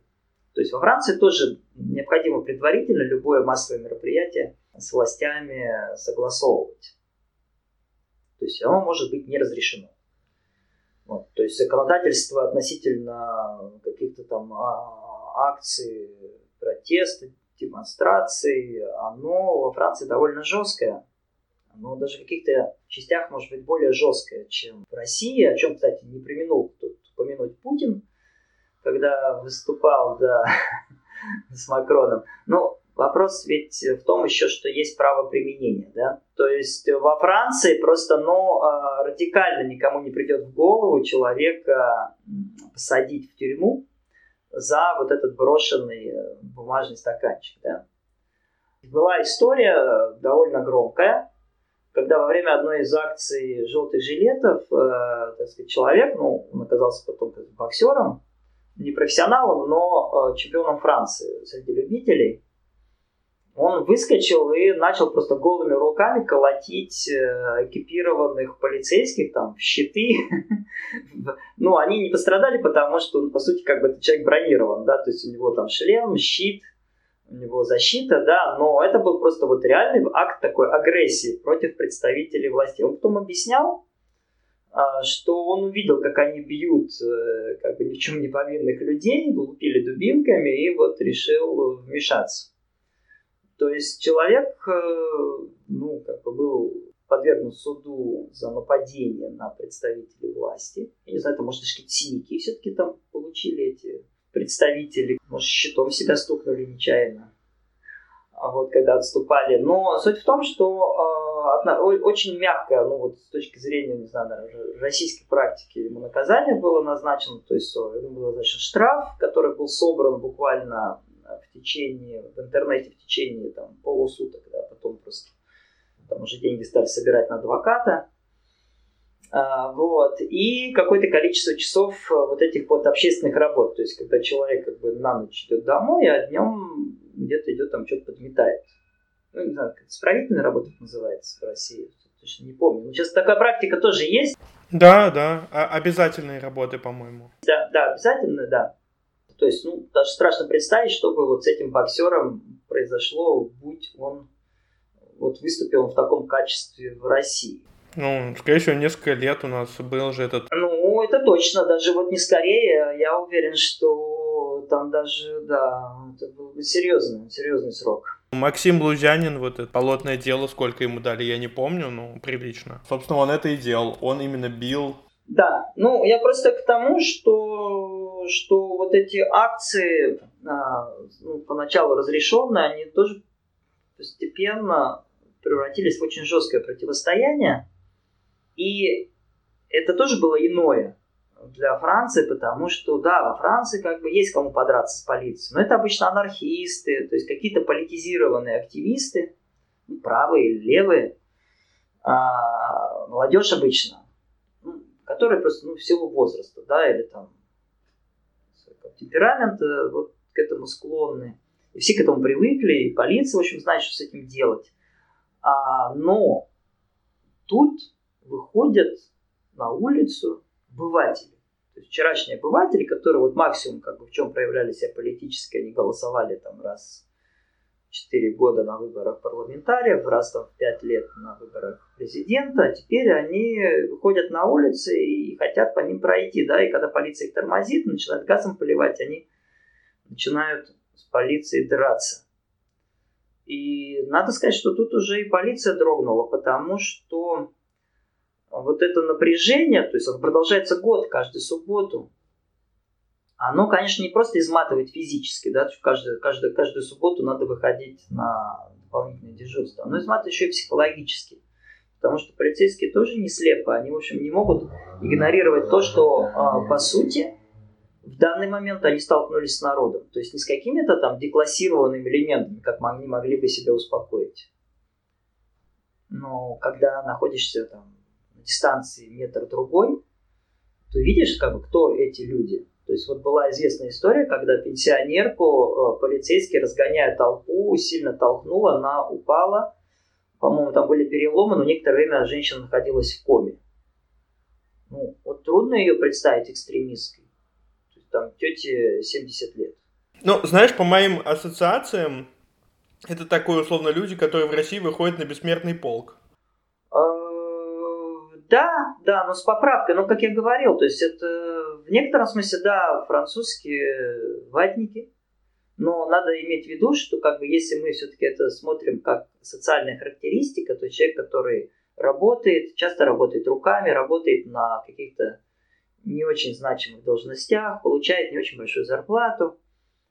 S2: То есть во Франции тоже необходимо предварительно любое массовое мероприятие с властями согласовывать. То есть оно может быть не разрешено. Вот, то есть законодательство относительно каких-то там а, акций, протеста, демонстраций, оно во Франции довольно жесткое. Оно даже в каких-то частях может быть более жесткое, чем в России, о чем, кстати, не применул тут упомянуть Путин, когда выступал да, [LAUGHS] с Макроном. Но вопрос ведь в том еще, что есть право применения. Да? То есть во Франции просто ну, а, радикально никому не придет в голову человека посадить в тюрьму за вот этот брошенный э, бумажный стаканчик. Да? Была история довольно громкая, когда во время одной из акций желтых жилетов, э, так сказать, человек, ну, он оказался потом боксером, не профессионалом, но э, чемпионом Франции среди любителей, он выскочил и начал просто голыми руками колотить э, экипированных полицейских, там, в щиты. [LAUGHS] ну, они не пострадали, потому что он, по сути, как бы человек бронирован, да, то есть у него там шлем, щит, у него защита, да, но это был просто вот реальный акт такой агрессии против представителей власти. Он потом объяснял, что он увидел, как они бьют э, как бы ни в чем не повинных людей, лупили дубинками и вот решил вмешаться. То есть человек, э, ну, как бы был подвергнут суду за нападение на представителей власти. Я не знаю, это может какие-то синяки все-таки там получили эти представители. Может, щитом себя стукнули нечаянно. А вот когда отступали. Но суть в том, что э, очень мягко, ну вот с точки зрения, не знаю, наверное, российской практики ему наказание было назначено, то есть ему был назначен штраф, который был собран буквально в течение, в интернете в течение там, полусуток, да, потом просто там уже деньги стали собирать на адвоката. А, вот. И какое-то количество часов вот этих вот общественных работ. То есть, когда человек как бы на ночь идет домой, а днем где-то идет там что-то подметает. Ну, не знаю, как исправительная работа называется в России. Точно не помню. Но сейчас такая практика тоже есть.
S1: Да, да. А обязательные работы, по-моему.
S2: Да, да, обязательно, да. То есть, ну, даже страшно представить, что бы вот с этим боксером произошло, будь он вот выступил он в таком качестве в России.
S1: Ну, скорее всего, несколько лет у нас был же этот...
S2: Ну, это точно. Даже вот не скорее. Я уверен, что там даже, да, это был бы серьезный, серьезный срок.
S1: Максим Лузянин, вот это полотное дело, сколько ему дали, я не помню, но прилично. Собственно, он это и делал. Он именно бил
S2: да, ну я просто к тому, что, что вот эти акции, а, ну, поначалу разрешенные, они тоже постепенно превратились в очень жесткое противостояние. И это тоже было иное для Франции, потому что, да, во Франции как бы есть кому подраться с полицией, но это обычно анархисты, то есть какие-то политизированные активисты, правые или левые, а, молодежь обычно, которые просто ну, в силу возраста, да, или там темперамента вот к этому склонны. И все к этому привыкли, и полиция, в общем, знает, что с этим делать. А, но тут выходят на улицу обыватели. То есть вчерашние обыватели, которые вот максимум как бы в чем проявляли себя политически, они голосовали там раз 4 года на выборах парламентариев, раз там 5 лет на выборах президента, а теперь они выходят на улицы и хотят по ним пройти, да, и когда полиция их тормозит, начинает газом поливать, они начинают с полицией драться. И надо сказать, что тут уже и полиция дрогнула, потому что вот это напряжение, то есть оно продолжается год, каждую субботу, оно, конечно, не просто изматывает физически, да, каждую, каждую, каждую субботу надо выходить на дополнительное дежурство, оно изматывает еще и психологически. Потому что полицейские тоже не слепы, они, в общем, не могут игнорировать то, что, а, по сути, в данный момент они столкнулись с народом. То есть не с какими-то там деклассированными элементами, как они могли бы себя успокоить. Но когда находишься там на дистанции метр-другой, то видишь, как бы, кто эти люди – то есть вот была известная история, когда пенсионерку э, полицейский, разгоняя толпу, сильно толкнула, она упала. По-моему, там были переломы, но некоторое время женщина находилась в коме. Ну, вот трудно ее представить есть, там тете 70 лет.
S1: Ну, знаешь, по моим ассоциациям, это такой, условно, люди, которые в России выходят на бессмертный полк.
S2: Да, да, но с поправкой. Но, как я говорил, то есть это в некотором смысле, да, французские ватники, но надо иметь в виду, что как бы если мы все-таки это смотрим как социальная характеристика, то человек, который работает, часто работает руками, работает на каких-то не очень значимых должностях, получает не очень большую зарплату,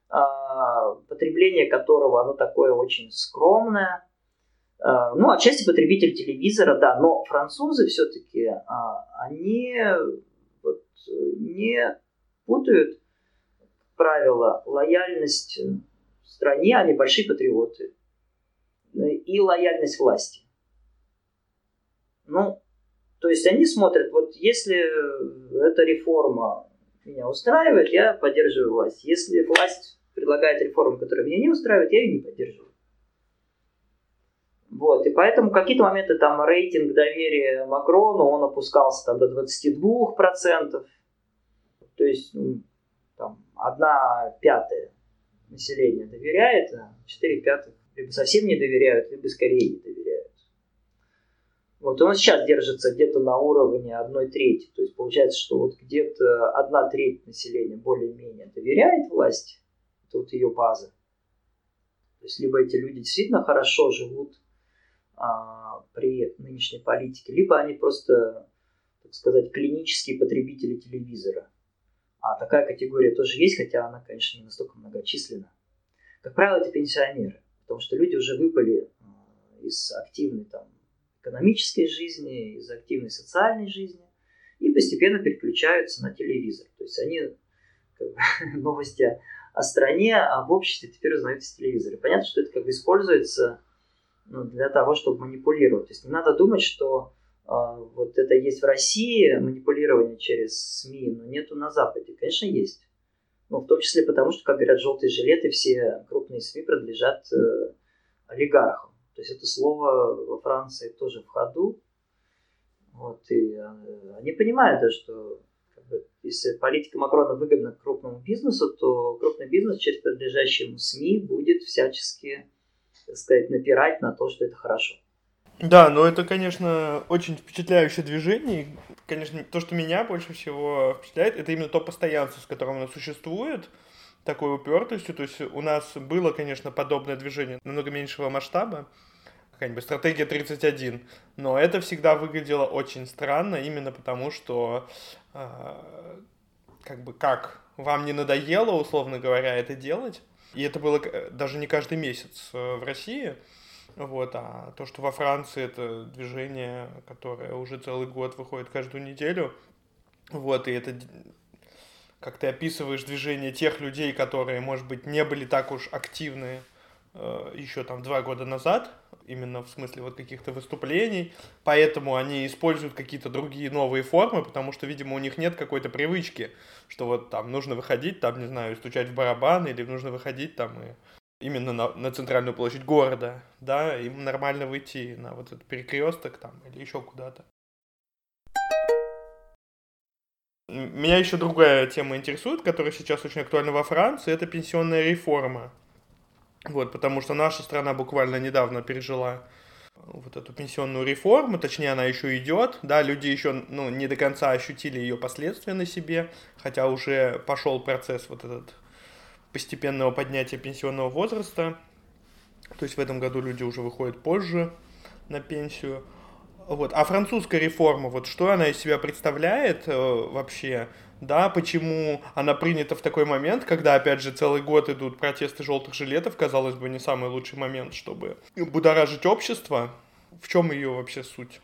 S2: а, потребление которого оно такое очень скромное. А, ну, отчасти потребитель телевизора, да, но французы все-таки, а, они вот не путают правило лояльность стране, они большие патриоты, и лояльность власти. Ну, то есть они смотрят, вот если эта реформа меня устраивает, я поддерживаю власть. Если власть предлагает реформу, которая меня не устраивает, я ее не поддерживаю. Вот, и поэтому какие-то моменты там рейтинг доверия Макрону, он опускался там до 22%. То есть там, одна пятая населения доверяет, а четыре пятых либо совсем не доверяют, либо скорее не доверяют. Вот он сейчас держится где-то на уровне одной трети. То есть получается, что вот где-то одна треть населения более-менее доверяет власти. Это вот ее база. То есть либо эти люди действительно хорошо живут а, при нынешней политике, либо они просто, так сказать, клинические потребители телевизора. А такая категория тоже есть, хотя она, конечно, не настолько многочисленна. Как правило, это пенсионеры, потому что люди уже выпали а, из активной там, экономической жизни, из активной социальной жизни и постепенно переключаются на телевизор. То есть они как бы, [LAUGHS] новости о стране, а в обществе теперь узнают из телевизора. Понятно, что это как бы используется ну, для того, чтобы манипулировать. То есть не надо думать, что э, вот это есть в России, манипулирование через СМИ, но нету на Западе. Конечно, есть. Ну, в том числе потому, что, как говорят, желтые жилеты, все крупные СМИ принадлежат э, олигархам. То есть это слово во Франции тоже в ходу. Вот, и э, они понимают, да, что как бы, если политика Макрона выгодна крупному бизнесу, то крупный бизнес через принадлежащие ему СМИ будет всячески, так сказать, напирать на то, что это хорошо.
S1: Да, но это, конечно, очень впечатляющее движение. Конечно, то, что меня больше всего впечатляет, это именно то постоянство, с которым оно существует, такой упертостью. То есть у нас было, конечно, подобное движение намного меньшего масштаба, какая-нибудь стратегия 31. Но это всегда выглядело очень странно, именно потому что э, как бы как вам не надоело, условно говоря, это делать. И это было даже не каждый месяц э, в России. Вот, а то, что во Франции это движение, которое уже целый год выходит каждую неделю, вот, и это как ты описываешь движение тех людей, которые, может быть, не были так уж активны э, еще там два года назад, именно в смысле вот каких-то выступлений, поэтому они используют какие-то другие новые формы, потому что, видимо, у них нет какой-то привычки, что вот там нужно выходить, там, не знаю, стучать в барабан, или нужно выходить там и именно на, на центральную площадь города, да, им нормально выйти на вот этот перекресток там или еще куда-то. Меня еще другая тема интересует, которая сейчас очень актуальна во Франции, это пенсионная реформа. Вот, потому что наша страна буквально недавно пережила вот эту пенсионную реформу, точнее она еще идет, да, люди еще, ну, не до конца ощутили ее последствия на себе, хотя уже пошел процесс вот этот постепенного поднятия пенсионного возраста, то есть в этом году люди уже выходят позже на пенсию, вот, а французская реформа, вот что она из себя представляет э, вообще, да, почему она принята в такой момент, когда, опять же, целый год идут протесты желтых жилетов, казалось бы, не самый лучший момент, чтобы будоражить общество. В чем ее вообще суть?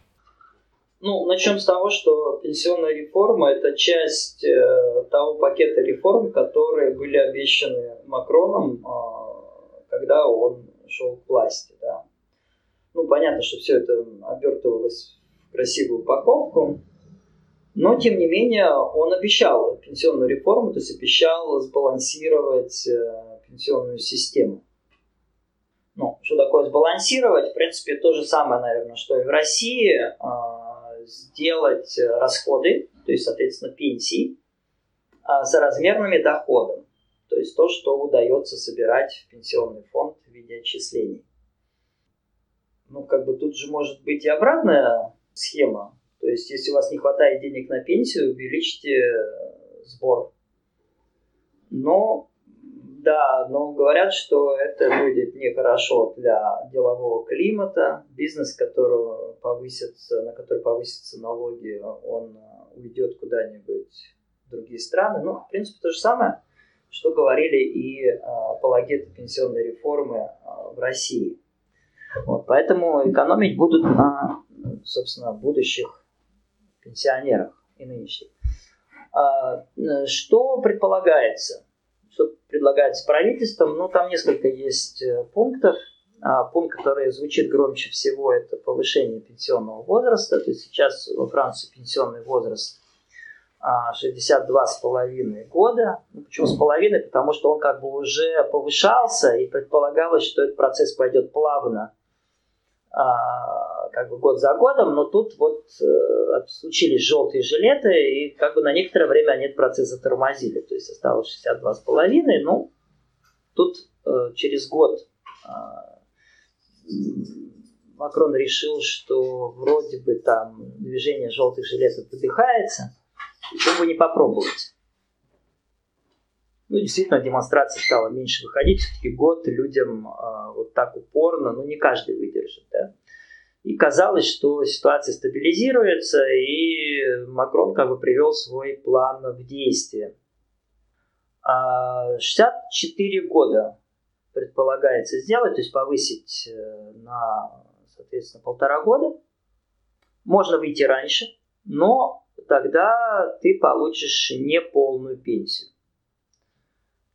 S2: Ну, начнем с того, что пенсионная реформа – это часть э, того пакета реформ, которые были обещаны Макроном, э, когда он шел к власти. Да. Ну, понятно, что все это обертывалось в красивую упаковку, но, тем не менее, он обещал пенсионную реформу, то есть обещал сбалансировать э, пенсионную систему. Ну, что такое сбалансировать? В принципе, то же самое, наверное, что и в России. Э, сделать расходы, то есть, соответственно, пенсии, э, соразмерными доходом. То есть то, что удается собирать в пенсионный фонд в виде отчислений. Ну, как бы тут же может быть и обратная схема, То есть, если у вас не хватает денег на пенсию, увеличьте э, сбор. Но, да, но говорят, что это будет нехорошо для делового климата. Бизнес, которого повысится, на который повысятся налоги, он э, уйдет куда-нибудь в другие страны. Ну, в принципе, то же самое, что говорили и э, апологеты пенсионной реформы в России. Вот, поэтому экономить будут на, собственно, будущих пенсионерах и нынешних. А, что предполагается? Что предлагается правительством? Ну, там несколько есть э, пунктов. А, пункт, который звучит громче всего, это повышение пенсионного возраста. То есть сейчас во Франции пенсионный возраст 62,5 а, года. Ну, почему с половиной? Потому что он как бы уже повышался, и предполагалось, что этот процесс пойдет плавно как бы год за годом, но тут вот э, случились желтые жилеты, и как бы на некоторое время они этот процесс затормозили. То есть осталось 62,5, ну, тут э, через год э, Макрон решил, что вроде бы там движение желтых жилетов выдыхается, почему бы не попробовать. Ну, действительно, демонстрация стала меньше выходить. Все-таки год людям э, вот так упорно, ну, не каждый выдержит, да. И казалось, что ситуация стабилизируется, и Макрон как бы привел свой план в действие. 64 а, года предполагается сделать, то есть повысить э, на, соответственно, полтора года. Можно выйти раньше, но тогда ты получишь неполную пенсию.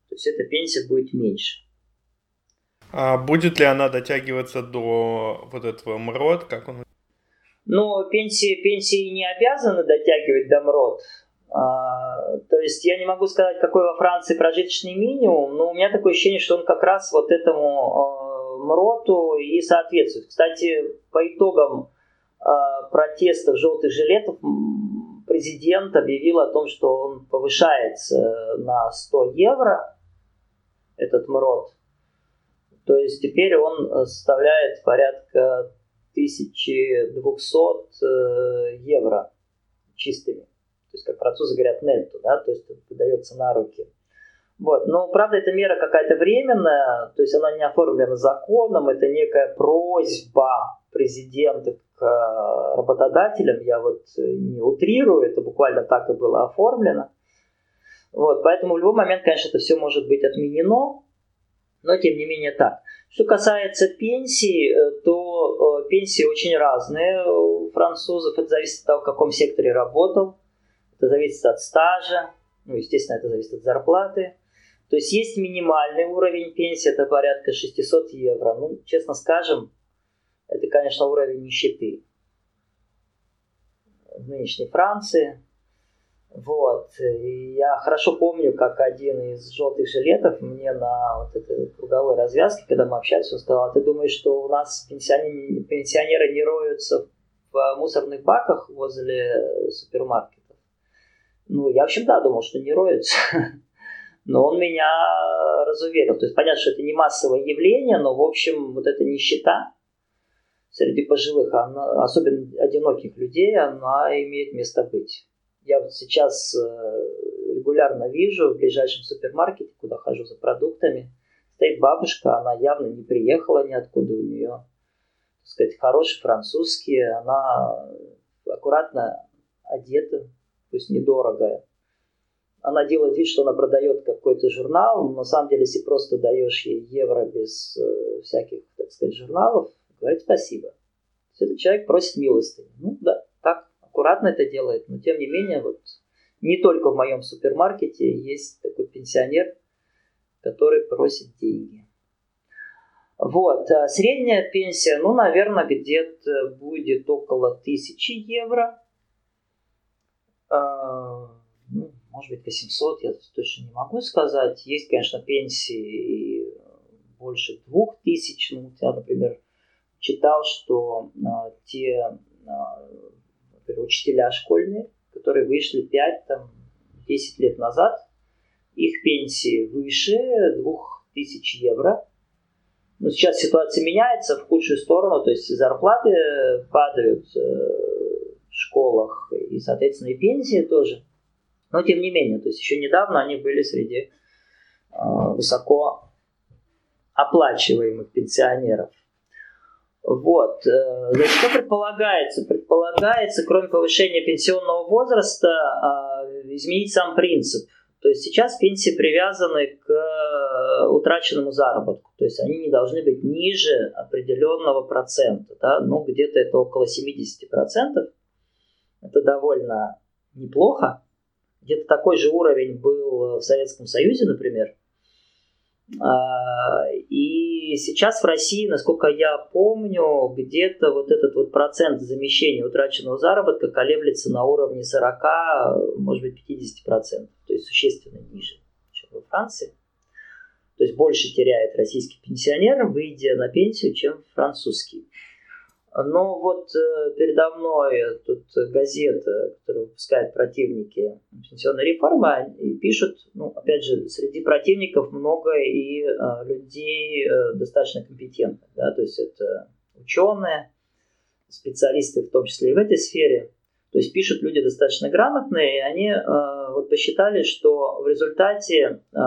S2: То есть эта пенсия будет меньше.
S1: А будет ли она дотягиваться до вот этого МРОД, как он?
S2: Ну, пенсии, пенсии не обязаны дотягивать до МРОД. А, то есть я не могу сказать, какой во Франции прожиточный минимум, но у меня такое ощущение, что он как раз вот этому э, МРОТу и соответствует. Кстати, по итогам э, протестов желтых жилетов президент объявил о том, что он повышается на 100 евро этот МРОД. То есть теперь он составляет порядка 1200 э, евро чистыми. То есть, как французы говорят, нетто, да, то есть выдается на руки. Вот. Но, правда, эта мера какая-то временная, то есть она не оформлена законом, это некая просьба президента к э, работодателям, я вот не утрирую, это буквально так и было оформлено. Вот, поэтому в любой момент, конечно, это все может быть отменено, но тем не менее так. Что касается пенсий, э, то э, пенсии очень разные у французов. Это зависит от того, в каком секторе работал. Это зависит от стажа. Ну, естественно, это зависит от зарплаты. То есть есть минимальный уровень пенсии, это порядка 600 евро. Ну, честно скажем, это, конечно, уровень нищеты в нынешней Франции. Вот. И я хорошо помню, как один из желтых жилетов мне на вот этой круговой развязке, когда мы общались, он сказал, а ты думаешь, что у нас пенсионеры, пенсионеры не роются в мусорных баках возле супермаркетов? Ну, я, в общем, да, думал, что не роются. [LAUGHS] Но он меня разуверил. То есть понятно, что это не массовое явление, но, в общем, вот эта нищета среди пожилых, она, особенно одиноких людей, она имеет место быть. Я вот сейчас э, регулярно вижу в ближайшем супермаркете, куда хожу за продуктами, стоит бабушка, она явно не приехала ниоткуда у нее, так сказать, хороший французский, она аккуратно одета, пусть недорого. Она делает вид, что она продает какой-то журнал, но на самом деле, если просто даешь ей евро без э, всяких, так сказать, журналов, говорит спасибо. То есть этот человек просит милостыни. Ну да, аккуратно это делает, но тем не менее, вот не только в моем супермаркете есть такой пенсионер, который просит деньги. Вот, а средняя пенсия, ну, наверное, где-то будет около 1000 евро. А, ну, может быть, 800, я точно не могу сказать. Есть, конечно, пенсии больше 2000. Ну, я, например, читал, что а, те например, учителя школьные, которые вышли 5, там, 10 лет назад, их пенсии выше 2000 евро. Но сейчас ситуация меняется в худшую сторону, то есть зарплаты падают, э, школах и, соответственно, и пенсии тоже. Но тем не менее, то есть еще недавно они были среди э, высоко оплачиваемых пенсионеров. Вот. Э, что предполагается? Предполагается, кроме повышения пенсионного возраста, э, изменить сам принцип. То есть сейчас пенсии привязаны к э, утраченному заработку. То есть они не должны быть ниже определенного процента. Да? Ну, где-то это около 70%. Это довольно неплохо. Где-то такой же уровень был в Советском Союзе, например. А, и сейчас в России, насколько я помню, где-то вот этот вот процент замещения утраченного заработка колеблется на уровне 40, может быть, 50%, то есть существенно ниже, чем во Франции. То есть больше теряет российский пенсионер, выйдя на пенсию, чем французский. Но вот э, передо мной тут газета, которую выпускают противники пенсионной реформы, и пишут, ну, опять же, среди противников много и э, людей э, достаточно компетентных, да, то есть это ученые, специалисты в том числе и в этой сфере. То есть пишут люди достаточно грамотные, и они э, вот посчитали, что в результате э,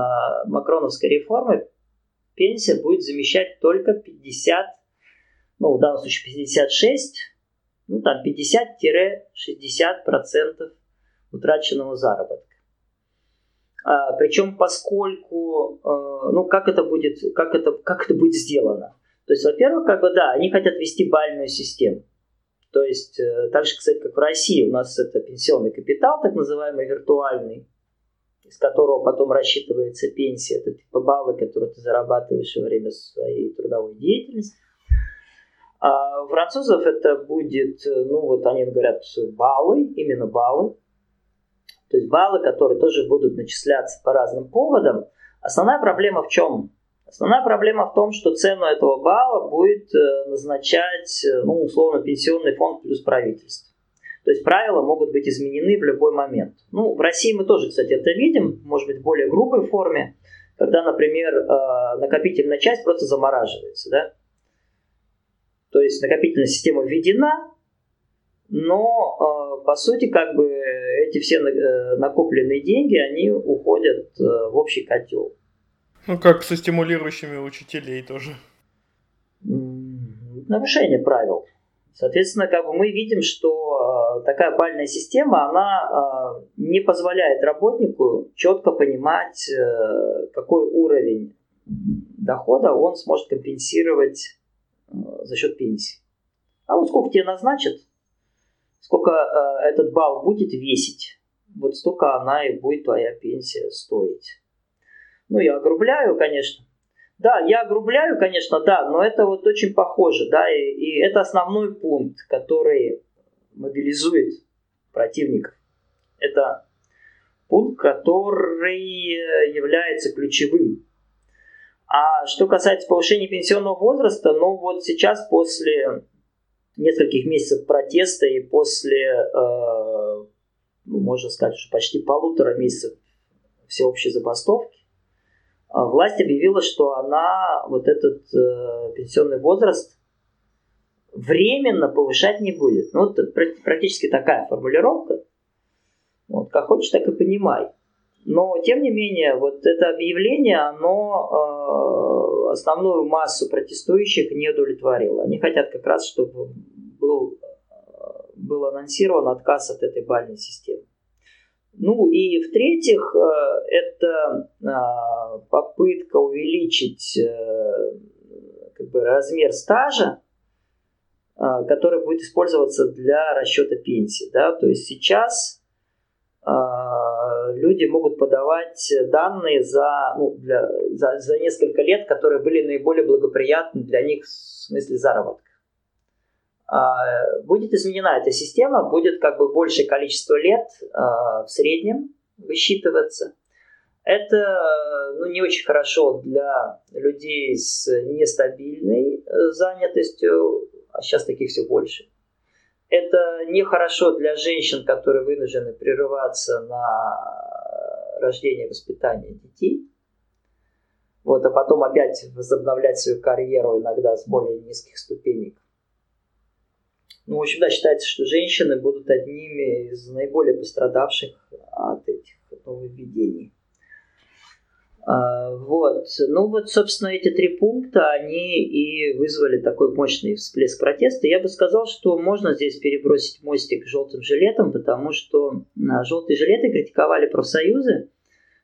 S2: макроновской реформы пенсия будет замещать только 50 ну, в данном случае 56, ну, там 50-60% утраченного заработка. А, причем поскольку, э, ну, как это будет, как это, как это будет сделано? То есть, во-первых, как бы, да, они хотят ввести бальную систему. То есть, э, так же, кстати, как в России, у нас это пенсионный капитал, так называемый виртуальный, из которого потом рассчитывается пенсия. Это типа баллы, которые ты зарабатываешь во время своей трудовой деятельности. А у французов это будет, ну вот они говорят, баллы, именно баллы. То есть баллы, которые тоже будут начисляться по разным поводам. Основная проблема в чем? Основная проблема в том, что цену этого балла будет э, назначать, э, ну, условно, пенсионный фонд плюс правительство. То есть правила могут быть изменены в любой момент. Ну, в России мы тоже, кстати, это видим, может быть, в более грубой форме, когда, например, э, накопительная часть просто замораживается, да, то есть накопительная система введена, но э, по сути как бы эти все э, накопленные деньги, они уходят э, в общий котел.
S1: Ну как со стимулирующими учителей тоже.
S2: Нарушение правил. Соответственно, как бы мы видим, что такая бальная система, она не позволяет работнику четко понимать, какой уровень дохода он сможет компенсировать за счет пенсии. А вот сколько тебе назначат, сколько э, этот балл будет весить, вот столько она и будет твоя пенсия стоить. Ну, я огрубляю, конечно. Да, я огрубляю, конечно, да, но это вот очень похоже, да, и, и это основной пункт, который мобилизует противников. Это пункт, который является ключевым а что касается повышения пенсионного возраста, ну вот сейчас после нескольких месяцев протеста и после, э, ну, можно сказать, уже почти полутора месяцев всеобщей забастовки, э, власть объявила, что она вот этот э, пенсионный возраст временно повышать не будет. Ну, это практически такая формулировка. Вот, как хочешь, так и понимай. Но, тем не менее, вот это объявление, оно э, основную массу протестующих не удовлетворило. Они хотят как раз, чтобы был, был анонсирован отказ от этой бальной системы. Ну и в-третьих, э, это э, попытка увеличить э, как бы, размер стажа, э, который будет использоваться для расчета пенсии. Да? То есть сейчас люди могут подавать данные за, ну, для, за, за несколько лет, которые были наиболее благоприятны для них в смысле заработка. А, будет изменена эта система, будет как бы большее количество лет а, в среднем высчитываться. Это ну, не очень хорошо для людей с нестабильной э, занятостью, а сейчас таких все больше. Это нехорошо для женщин, которые вынуждены прерываться на рождение и воспитание детей. Вот, а потом опять возобновлять свою карьеру иногда с более низких ступенек. Ну, в общем, да, считается, что женщины будут одними из наиболее пострадавших от этих нововведений. А, вот. Ну вот, собственно, эти три пункта, они и вызвали такой мощный всплеск протеста. Я бы сказал, что можно здесь перебросить мостик желтым жилетам, потому что а, желтые жилеты критиковали профсоюзы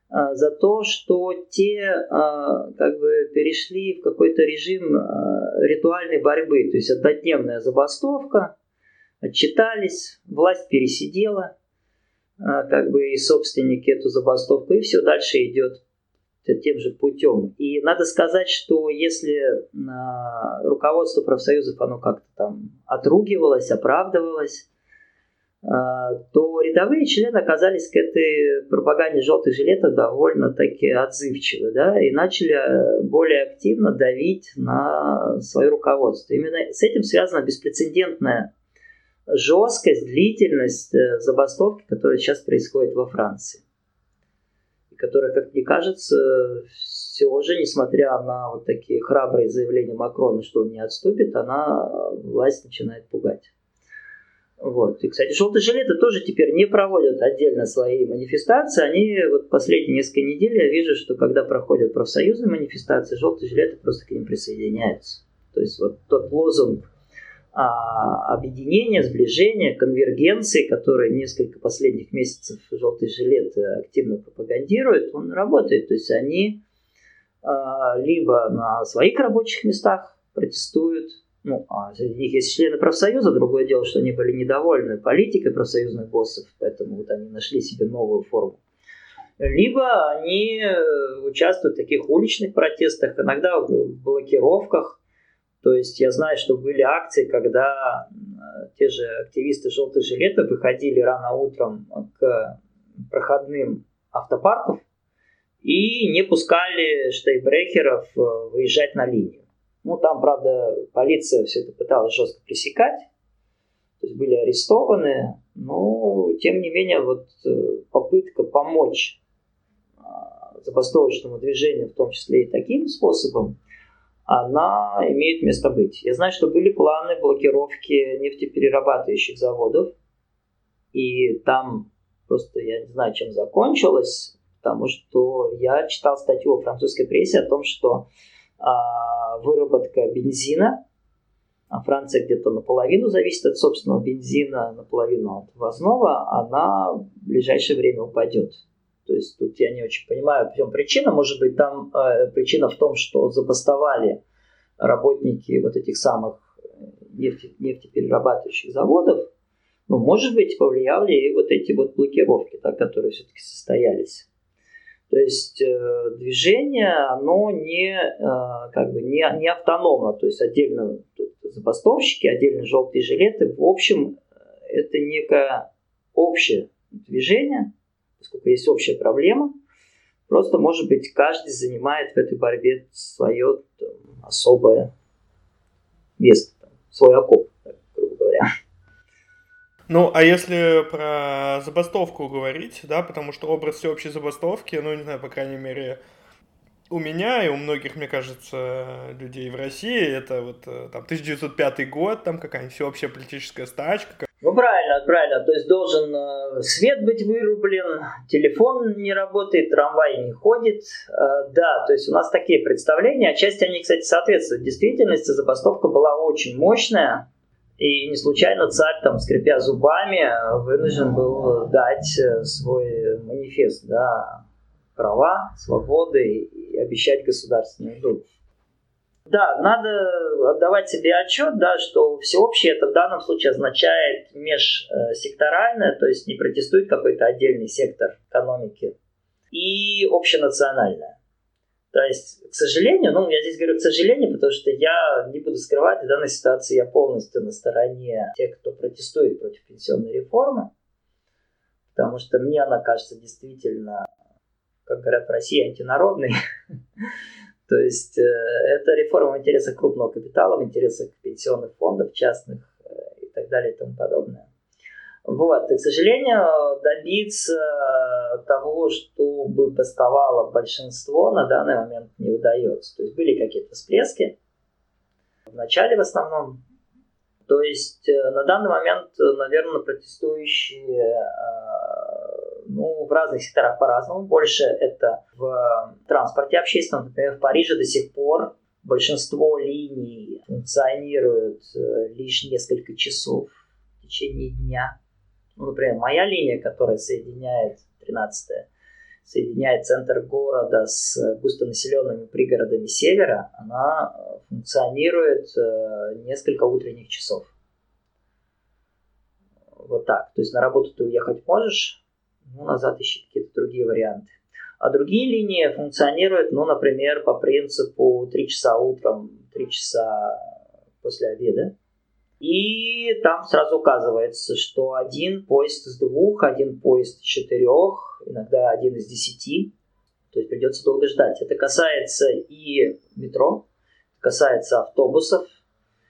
S2: а, за то, что те как бы перешли в какой-то режим ритуальной борьбы, то есть однодневная забастовка, отчитались, власть пересидела, как бы и собственники эту забастовку, и все дальше идет тем же путем. И надо сказать, что если а, руководство профсоюзов, оно как-то там отругивалось, оправдывалось, а, то рядовые члены оказались к этой пропаганде желтых жилетов довольно-таки отзывчивы, да, и начали а, более активно давить на свое руководство. Именно с этим связана беспрецедентная жесткость, длительность э, забастовки, которая сейчас происходит во Франции которая, как мне кажется, все же, несмотря на вот такие храбрые заявления Макрона, что он не отступит, она власть начинает пугать. Вот. И, кстати, желтые жилеты тоже теперь не проводят отдельно свои манифестации. Они вот последние несколько недель я вижу, что когда проходят профсоюзные манифестации, желтые жилеты просто к ним присоединяются. То есть вот тот лозунг объединения, сближения, конвергенции, которые несколько последних месяцев желтый жилет активно пропагандирует, он работает. То есть они а, либо на своих рабочих местах протестуют, ну, а среди них есть члены профсоюза, другое дело, что они были недовольны политикой профсоюзных боссов, поэтому вот они нашли себе новую форму. Либо они э, участвуют в таких уличных протестах, иногда в блокировках, то есть я знаю, что были акции, когда те же активисты желтых жилетов выходили рано утром к проходным автопарков и не пускали штейбрекеров э, выезжать на линию. Ну, там, правда, полиция все это пыталась жестко пресекать, то есть были арестованы, но, тем не менее, вот э, попытка помочь забастовочному движению, в том числе и таким способом, она имеет место быть. Я знаю, что были планы блокировки нефтеперерабатывающих заводов, и там просто я не знаю, чем закончилось, потому что я читал статью во французской прессе о том, что а, выработка бензина, а Франция где-то наполовину зависит от собственного бензина, наполовину от ввозного, она в ближайшее время упадет. То есть тут я не очень понимаю, в чем причина. Может быть, там э, причина в том, что забастовали работники вот этих самых э, нефте, нефтеперерабатывающих заводов. Ну, может быть, повлияли и вот эти вот блокировки, так, которые все-таки состоялись. То есть э, движение, оно не, э, как бы не, не автономно, то есть отдельно забастовщики, отдельно желтые жилеты. В общем, э, это некое общее движение, поскольку есть общая проблема. Просто, может быть, каждый занимает в этой борьбе свое там, особое место, там, свой окоп, так, грубо говоря.
S1: Ну, а если про забастовку говорить, да, потому что образ всеобщей забастовки, ну, не знаю, по крайней мере, у меня и у многих, мне кажется, людей в России, это вот э, там 1905 год, там какая-нибудь всеобщая политическая стачка,
S2: ну, правильно, правильно. То есть должен э, свет быть вырублен, телефон не работает, трамвай не ходит. Э, да, то есть у нас такие представления. Отчасти они, кстати, соответствуют действительности. Забастовка была очень мощная. И не случайно царь, там, скрипя зубами, вынужден был дать э, свой манифест, да, права, свободы и обещать государственный долг. Да, надо отдавать себе отчет, да, что всеобщее это в данном случае означает межсекторальное, то есть не протестует какой-то отдельный сектор экономики, и общенациональное. То есть, к сожалению, ну, я здесь говорю к сожалению, потому что я не буду скрывать, в данной ситуации я полностью на стороне тех, кто протестует против пенсионной реформы, потому что мне она кажется действительно, как говорят в России, антинародной. [LAUGHS] То есть э, это реформа в интересах крупного капитала, в интересах пенсионных фондов частных э, и так далее и тому подобное. Вот. И, к сожалению, добиться того, чтобы бастовало большинство, на данный момент не удается. То есть были какие-то всплески. В начале в основном То есть э, на данный момент, наверное, протестующие ну, в разных секторах по-разному. Больше это в транспорте общественном. Например, в Париже до сих пор большинство линий функционируют лишь несколько часов в течение дня. Ну, например, моя линия, которая соединяет 13 соединяет центр города с густонаселенными пригородами севера, она э, функционирует э, несколько утренних часов. Вот так. То есть на работу ты уехать можешь, ну, назад ищи какие-то другие варианты. А другие линии функционируют, ну, например, по принципу 3 часа утром, 3 часа после обеда. И там сразу указывается, что один поезд из двух, один поезд из четырех, иногда один из десяти. То есть придется долго ждать. Это касается и метро, касается автобусов,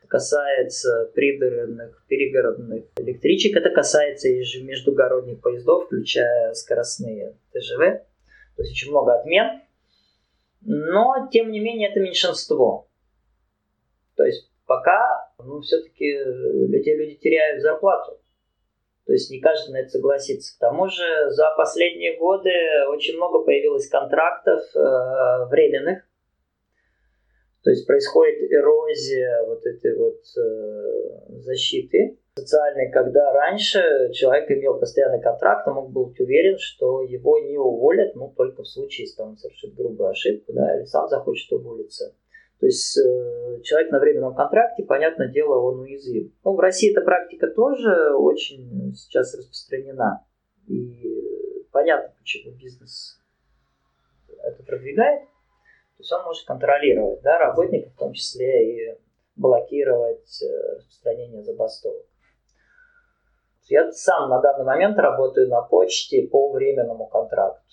S2: касается пригородных, перегородных электричек, это касается и междугородних поездов, включая скоростные ТЖВ. То есть очень много отмен. Но, тем не менее, это меньшинство. То есть пока, ну, все-таки эти люди теряют зарплату. То есть не каждый на это согласится. К тому же за последние годы очень много появилось контрактов э, временных. То есть происходит эрозия вот этой вот э, защиты социальной, когда раньше человек имел постоянный контракт, он мог быть уверен, что его не уволят, ну, только в случае, если он совершит грубую ошибку, да, или сам захочет уволиться. То есть э, человек на временном контракте, понятное дело, он уязвим. Ну, в России эта практика тоже очень сейчас распространена. И понятно, почему бизнес это продвигает. То есть он может контролировать да, работников, в том числе и блокировать э, распространение забастовок. Я сам на данный момент работаю на почте по временному контракту.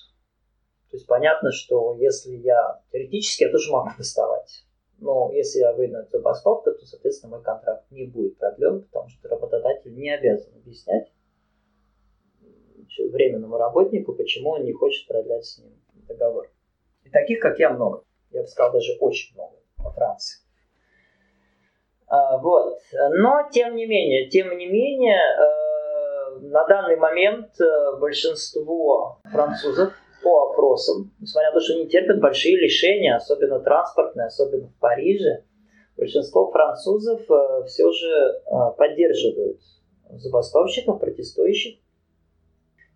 S2: То есть понятно, что если я теоретически, я тоже могу доставать но если я выйду на забастовку, то, соответственно, мой контракт не будет продлен, потому что работодатель не обязан объяснять временному работнику, почему он не хочет продлять с ним договор. И таких, как я, много. Я бы сказал, даже очень много во Франции. А, вот. Но, тем не менее, тем не менее, э, на данный момент э, большинство французов по опросам, несмотря на то, что они терпят большие лишения, особенно транспортные, особенно в Париже, большинство французов э, все же поддерживают забастовщиков, протестующих.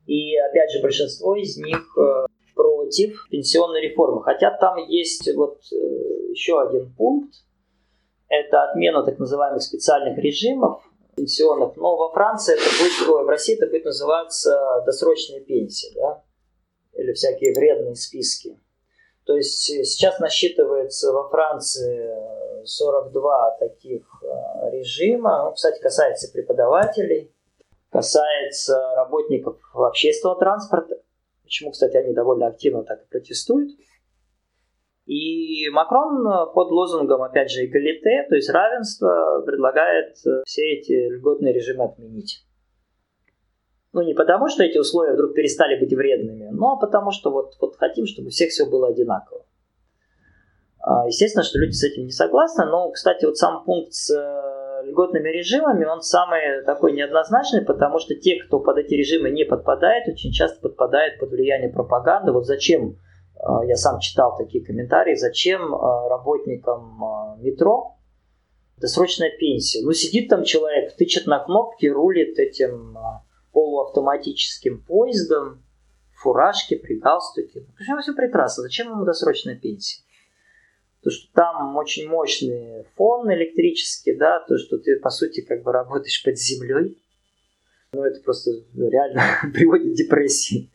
S2: И опять же, большинство из них против пенсионной реформы. Хотя там есть вот еще один пункт. Это отмена так называемых специальных режимов пенсионных. Но во Франции это будет, в России это будет называться досрочная пенсия. Да? или всякие вредные списки. То есть э, сейчас насчитывается во Франции 42 э, таких э, режима. Ну, кстати, касается преподавателей, касается работников общественного транспорта. Почему, кстати, они довольно активно так и протестуют. И Макрон под лозунгом, опять же, эгалите, то есть равенство, предлагает все эти льготные режимы отменить. Ну, не потому, что эти условия вдруг перестали быть вредными, но потому, что вот, вот хотим, чтобы у всех все было одинаково. А, естественно, что люди с этим не согласны, но, кстати, вот сам пункт с э, льготными режимами, он самый такой неоднозначный, потому что те, кто под эти режимы не подпадает, очень часто подпадают под влияние пропаганды. Вот зачем, э, я сам читал такие комментарии, зачем э, работникам метро досрочная пенсия? Ну, сидит там человек, тычет на кнопки, рулит этим полуавтоматическим поездом, фуражке, при галстуке. Причем все прекрасно. Зачем ему досрочная пенсия? То, что там очень мощный фон электрический, да, то, что ты, по сути, как бы работаешь под землей. Ну, это просто реально [LAUGHS] приводит к депрессии.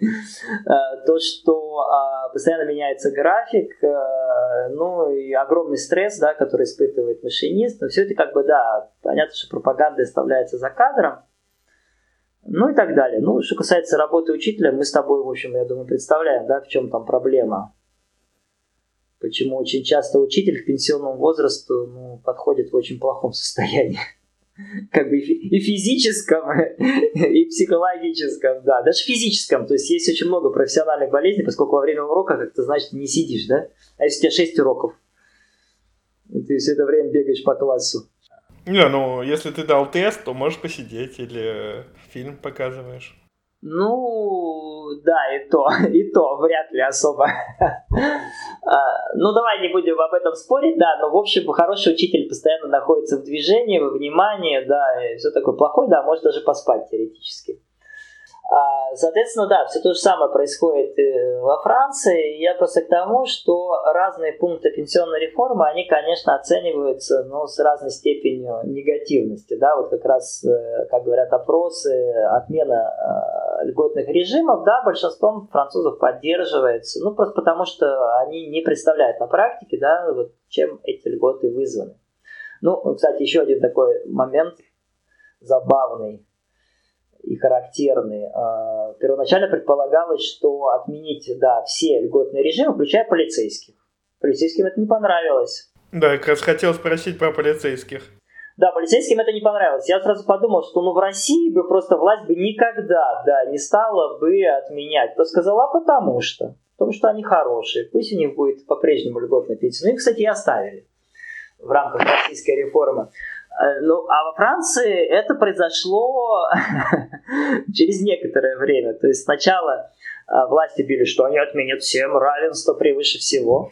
S2: А, то, что а, постоянно меняется график, а, ну, и огромный стресс, да, который испытывает машинист. Но все это как бы, да, понятно, что пропаганда оставляется за кадром. Ну и так далее. Ну, что касается работы учителя, мы с тобой, в общем, я думаю, представляем, да, в чем там проблема. Почему очень часто учитель к пенсионному возрасту ну, подходит в очень плохом состоянии. [LAUGHS] Как бы и физическом, [LAUGHS] и психологическом, да, даже физическом. То есть есть очень много профессиональных болезней, поскольку во время урока, как ты значит, не сидишь, да? А если у тебя 6 уроков, и ты все это время бегаешь по классу.
S1: Не, ну, если ты дал тест, то можешь посидеть или фильм показываешь.
S2: Ну, да, и то, [LAUGHS] и то, вряд ли особо. А, ну, давай не будем об этом спорить, да, но, в общем, хороший учитель постоянно находится в движении, во внимании, да, и все такое плохое, да, может даже поспать теоретически. А, соответственно, да, все то же самое происходит во Франции. Я просто к тому, что разные пункты пенсионной реформы, они, конечно, оцениваются ну, с разной степенью негативности. Да? Вот как раз, э, как говорят опросы, отмена э, льготных режимов, да, большинством французов поддерживается. Ну, просто потому, что они не представляют на практике, да, вот, чем эти льготы вызваны. Ну, кстати, еще один такой момент забавный и характерный. А, первоначально предполагалось, что отменить да, все льготные режимы, включая полицейских. Полицейским это не понравилось.
S1: Да, как раз хотел спросить про полицейских.
S2: Да, полицейским это не понравилось. Я сразу подумал, что ну в России бы просто власть бы никогда да, не стала бы отменять. То сказала, потому что. Потому что они хорошие. Пусть у них будет по-прежнему льготная пенсия. Ну и, кстати, и оставили в рамках российской реформы. Э, ну, а во Франции это произошло [LAUGHS] через некоторое время. То есть сначала э, власти били, что они отменят всем равенство превыше всего.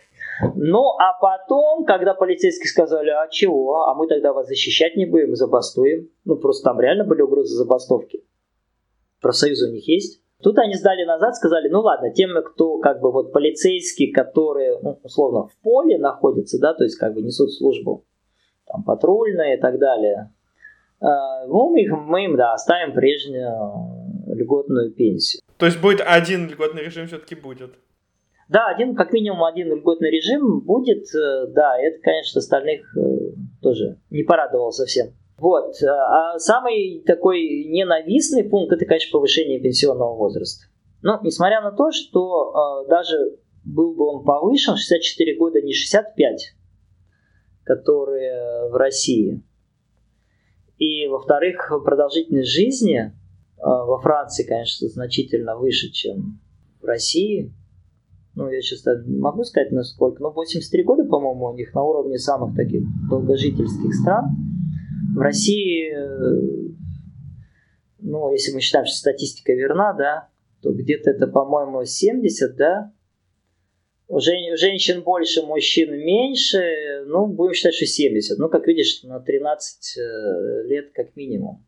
S2: Ну, а потом, когда полицейские сказали, а чего, а мы тогда вас защищать не будем, забастуем. Ну, просто там реально были угрозы забастовки. Профсоюзы у них есть. Тут они сдали назад, сказали, ну ладно, тем, кто как бы вот полицейские, которые, ну, условно, в поле находятся, да, то есть как бы несут службу, там, патрульные и так далее. А, ну, мы, их, мы им, да, оставим прежнюю льготную пенсию.
S1: То есть будет один льготный режим все-таки будет?
S2: Да, один, как минимум один льготный режим будет, э, да, это, конечно, остальных э, тоже не порадовал совсем. Вот. Э, а самый такой ненавистный пункт это, конечно, повышение пенсионного возраста. Но несмотря на то, что даже был бы он повышен, 64 года, не 65, которые в России. И, во-вторых, продолжительность жизни э, во Франции, конечно, значительно выше, чем в России. Ну, я сейчас не могу сказать, насколько, но 83 года, по-моему, у них на уровне самых таких долгожительских стран. В России, э, ну, если мы считаем, что статистика верна, да, то где-то это, по-моему, 70, да, Жен, женщин больше, мужчин меньше, ну, будем считать, что 70. Ну, как видишь, на 13 э, лет как минимум.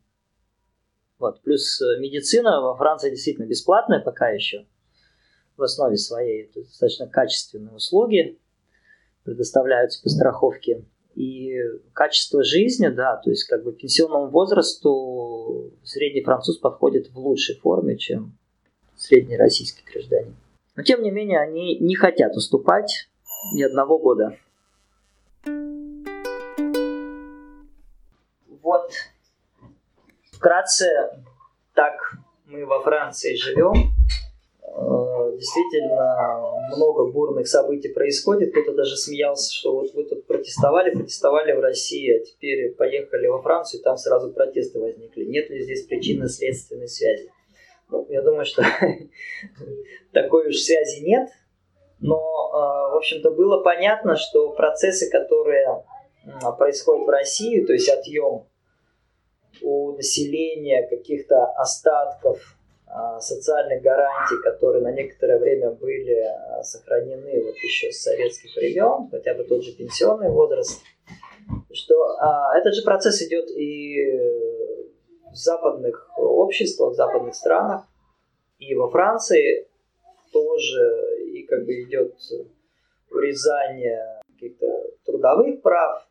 S2: Вот. Плюс э, медицина во Франции действительно бесплатная пока еще. В основе своей это достаточно качественные услуги предоставляются по страховке. И качество жизни, да, то есть как бы пенсионному возрасту средний француз подходит в лучшей форме, чем средний российский гражданин. Но тем не менее они не хотят уступать ни одного года. Вот вкратце так мы во Франции живем. Э, действительно, много бурных событий происходит. Кто-то даже смеялся, что вот вы тут протестовали, протестовали в России, а теперь поехали во Францию, и там сразу протесты возникли. Нет ли здесь причинно-следственной связи? Ну, я думаю, что [LAUGHS] такой уж связи нет. Но, а, в общем-то, было понятно, что процессы, которые происходят в России, то есть отъем у населения каких-то остатков а, социальных гарантий, которые на некоторое время были а, сохранены вот еще с советских времен, хотя бы тот же пенсионный возраст, что а, этот же процесс идет и в западных обществах, в западных странах, и во Франции тоже, и как бы идет урезание каких-то трудовых прав,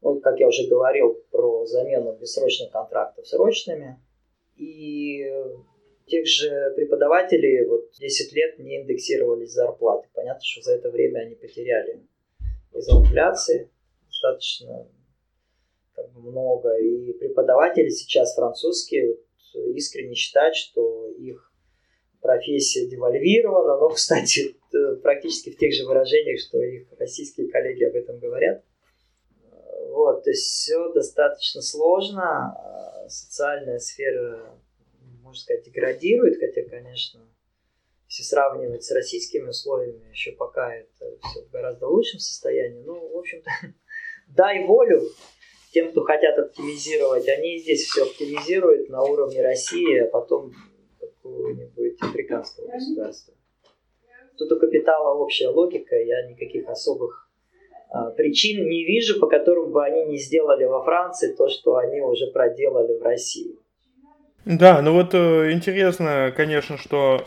S2: вот, как я уже говорил про замену бессрочных контрактов срочными. И тех же преподавателей вот 10 лет не индексировались зарплаты. Понятно, что за это время они потеряли из-за инфляции достаточно как бы много. И преподаватели сейчас французские вот, искренне считают, что их профессия девальвирована. Но, кстати, практически в тех же выражениях, что их российские коллеги об этом говорят. Вот, то есть все достаточно сложно. Социальная сфера, можно сказать, деградирует, хотя, конечно, если сравнивать с российскими условиями, еще пока это все в гораздо лучшем состоянии. Ну, в общем-то, [LAUGHS] дай волю тем, кто хотят оптимизировать, они здесь все оптимизируют на уровне России, а потом какого-нибудь африканского государства. Тут у капитала общая логика, я никаких особых а, причин не вижу, по которым бы они не сделали во Франции то, что они уже проделали в России.
S1: Да, ну вот э, интересно, конечно, что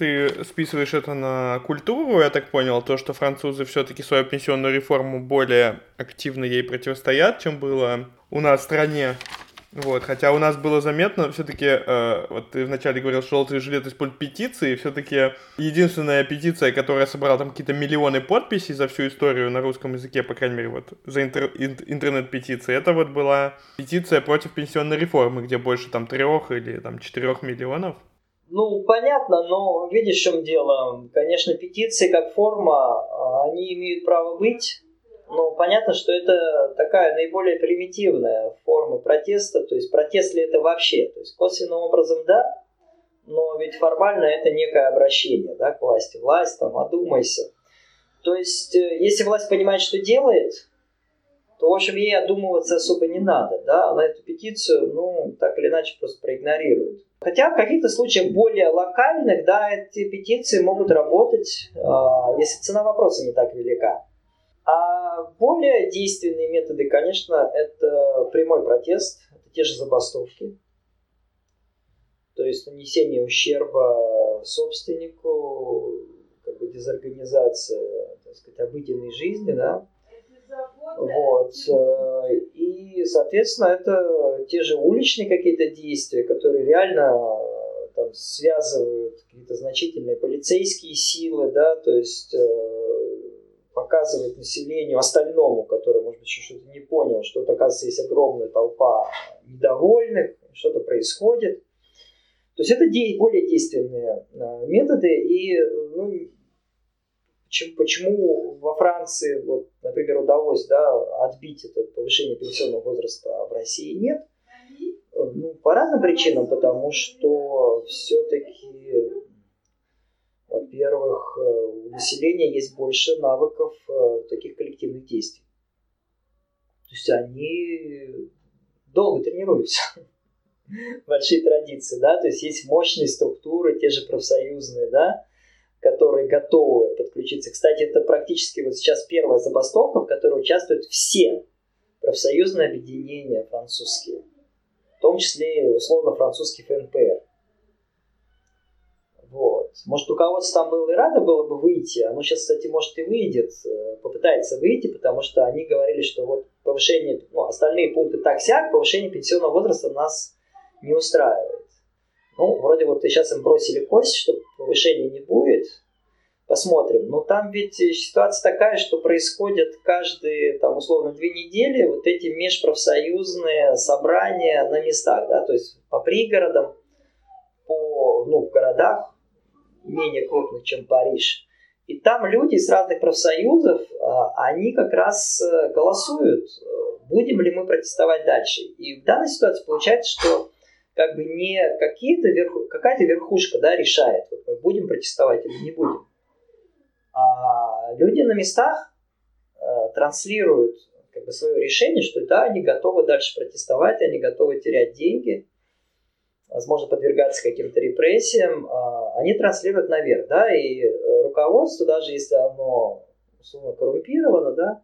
S1: ты списываешь это на культуру, я так понял, то, что французы все-таки свою пенсионную реформу более активно ей противостоят, чем было у нас в стране. Вот, хотя у нас было заметно, все-таки, э, вот ты вначале говорил, что желтый жилет использует петиции, все-таки единственная петиция, которая собрала там какие-то миллионы подписей за всю историю на русском языке, по крайней мере, вот за интер- интернет-петиции, это вот была петиция против пенсионной реформы, где больше там трех или там четырех миллионов.
S2: Ну, понятно, но видишь, в чем дело. Конечно, петиции как форма, а, они имеют право быть, но понятно, что это такая наиболее примитивная форма протеста. То есть протест ли это вообще? То есть косвенным образом да, но ведь формально это некое обращение да, к власти. Власть, там, одумайся. То есть, э, если власть понимает, что делает, то, в общем, ей одумываться особо не надо, да, она эту петицию, ну, так или иначе просто проигнорирует. Хотя в каких-то случаях более локальных, да, эти петиции могут работать, э, если цена вопроса не так велика. А более действенные методы, конечно, это прямой протест, это те же забастовки, то есть нанесение ущерба собственнику, как бы дезорганизация, так сказать, обыденной жизни, да, вот. Э, и, соответственно, это те же уличные какие-то действия, которые реально э, там, связывают какие-то значительные полицейские силы, да, то есть э, показывает населению остальному, которое, может быть, еще что-то не понял, что, оказывается, есть огромная толпа недовольных, что-то происходит. То есть это более действенные методы, и ну, Почему, почему во Франции, вот, например, удалось да, отбить это повышение пенсионного возраста, а в России нет? Ну, по разным причинам, потому что все-таки, во-первых, у населения есть больше навыков э, таких коллективных действий. То есть они долго тренируются. [LAUGHS] Большие традиции, да, то есть есть мощные структуры, те же профсоюзные, да, которые готовы подключиться. Кстати, это практически вот сейчас первая забастовка, в которой участвуют все профсоюзные объединения французские, в том числе условно французский ФНПР. Вот. Может, руководство там было и рада было бы выйти, оно сейчас, кстати, может и выйдет, э, попытается выйти, потому что они говорили, что вот повышение, ну, остальные пункты так-сяк, повышение пенсионного возраста нас не устраивает. Ну, вроде вот сейчас им бросили кость, что повышения не будет. Посмотрим. Но там ведь ситуация такая, что происходят каждые, там, условно, две недели вот эти межпрофсоюзные собрания на местах, да, то есть по пригородам, по, ну, в городах менее крупных, чем Париж. И там люди из разных профсоюзов, а, они как раз э, голосуют, будем ли мы протестовать дальше. И в данной ситуации получается, что как бы не какие-то верху, какая-то верхушка да, решает, вот мы будем протестовать или не будем. А люди на местах э, транслируют как бы свое решение, что да, они готовы дальше протестовать, они готовы терять деньги, возможно, подвергаться каким-то репрессиям, э, они транслируют наверх, да, и руководство, даже если оно условно коррумпировано, да,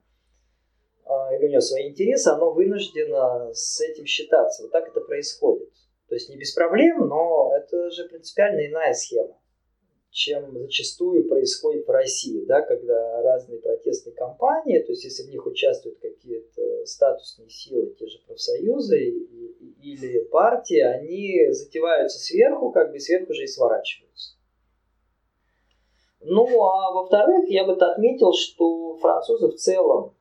S2: э, или у него свои интересы, оно вынуждено с этим считаться. Вот так это происходит. То есть не без проблем, но это же принципиально иная схема, чем зачастую происходит в России, да, когда разные протестные кампании, то есть если в них участвуют какие-то статусные силы, те же профсоюзы или партии, они затеваются сверху, как бы сверху же и сворачиваются. Ну, а во-вторых, я бы отметил, что французы в целом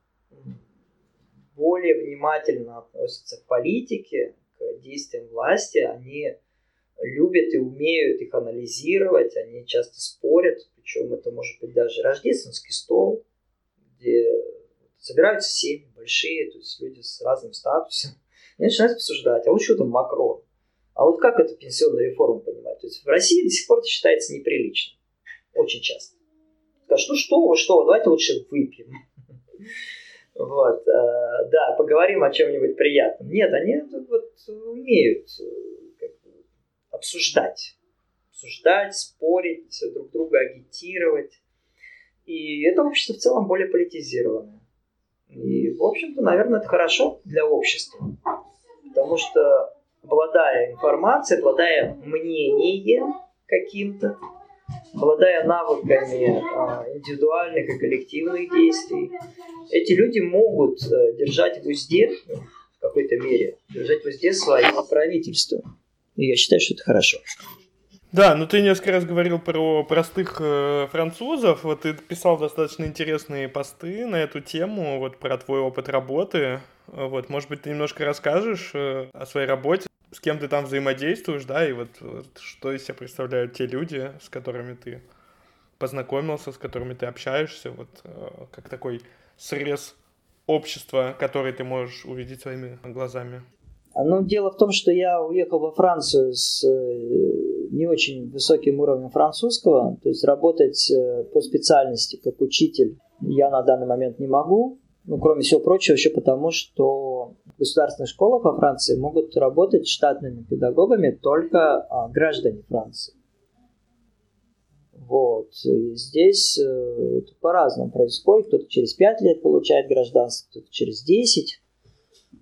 S2: более внимательно относятся к политике, действиям власти, они любят и умеют их анализировать, они часто спорят, причем это может быть даже рождественский стол, где собираются семьи большие, то есть люди с разным статусом, и начинают обсуждать, а вот что там Макрон, а вот как эту пенсионную реформу понимать? То есть в России до сих пор это считается неприличным, очень часто. Скажут, ну что что давайте лучше выпьем. Вот, э, да, поговорим о чем-нибудь приятном. Нет, они вот умеют как, обсуждать, обсуждать, спорить, друг друга агитировать. И это общество в целом более политизированное. И, в общем-то, наверное, это хорошо для общества. Потому что, обладая информацией, обладая мнением каким-то, обладая навыками а, индивидуальных и коллективных действий, эти люди могут э, держать в узде, в какой-то мере, держать в узде свое правительство. И я считаю, что это хорошо.
S1: Да, ну ты несколько раз говорил про простых э, французов. Вот ты писал достаточно интересные посты на эту тему, вот про твой опыт работы. Вот, может быть, ты немножко расскажешь э, о своей работе, с кем ты там взаимодействуешь, да, и вот, вот что из себя представляют те люди, с которыми ты познакомился, с которыми ты общаешься, вот э, как такой срез общества, который ты можешь увидеть своими глазами.
S2: Ну, дело в том, что я уехал во Францию с э, не очень высоким уровнем французского, то есть работать э, по специальности как учитель я на данный момент не могу. Ну, кроме всего прочего, еще потому, что в государственных школах во Франции могут работать штатными педагогами только а, граждане Франции. Вот. И здесь э, это по-разному происходит. Кто-то через 5 лет получает гражданство, кто-то через 10.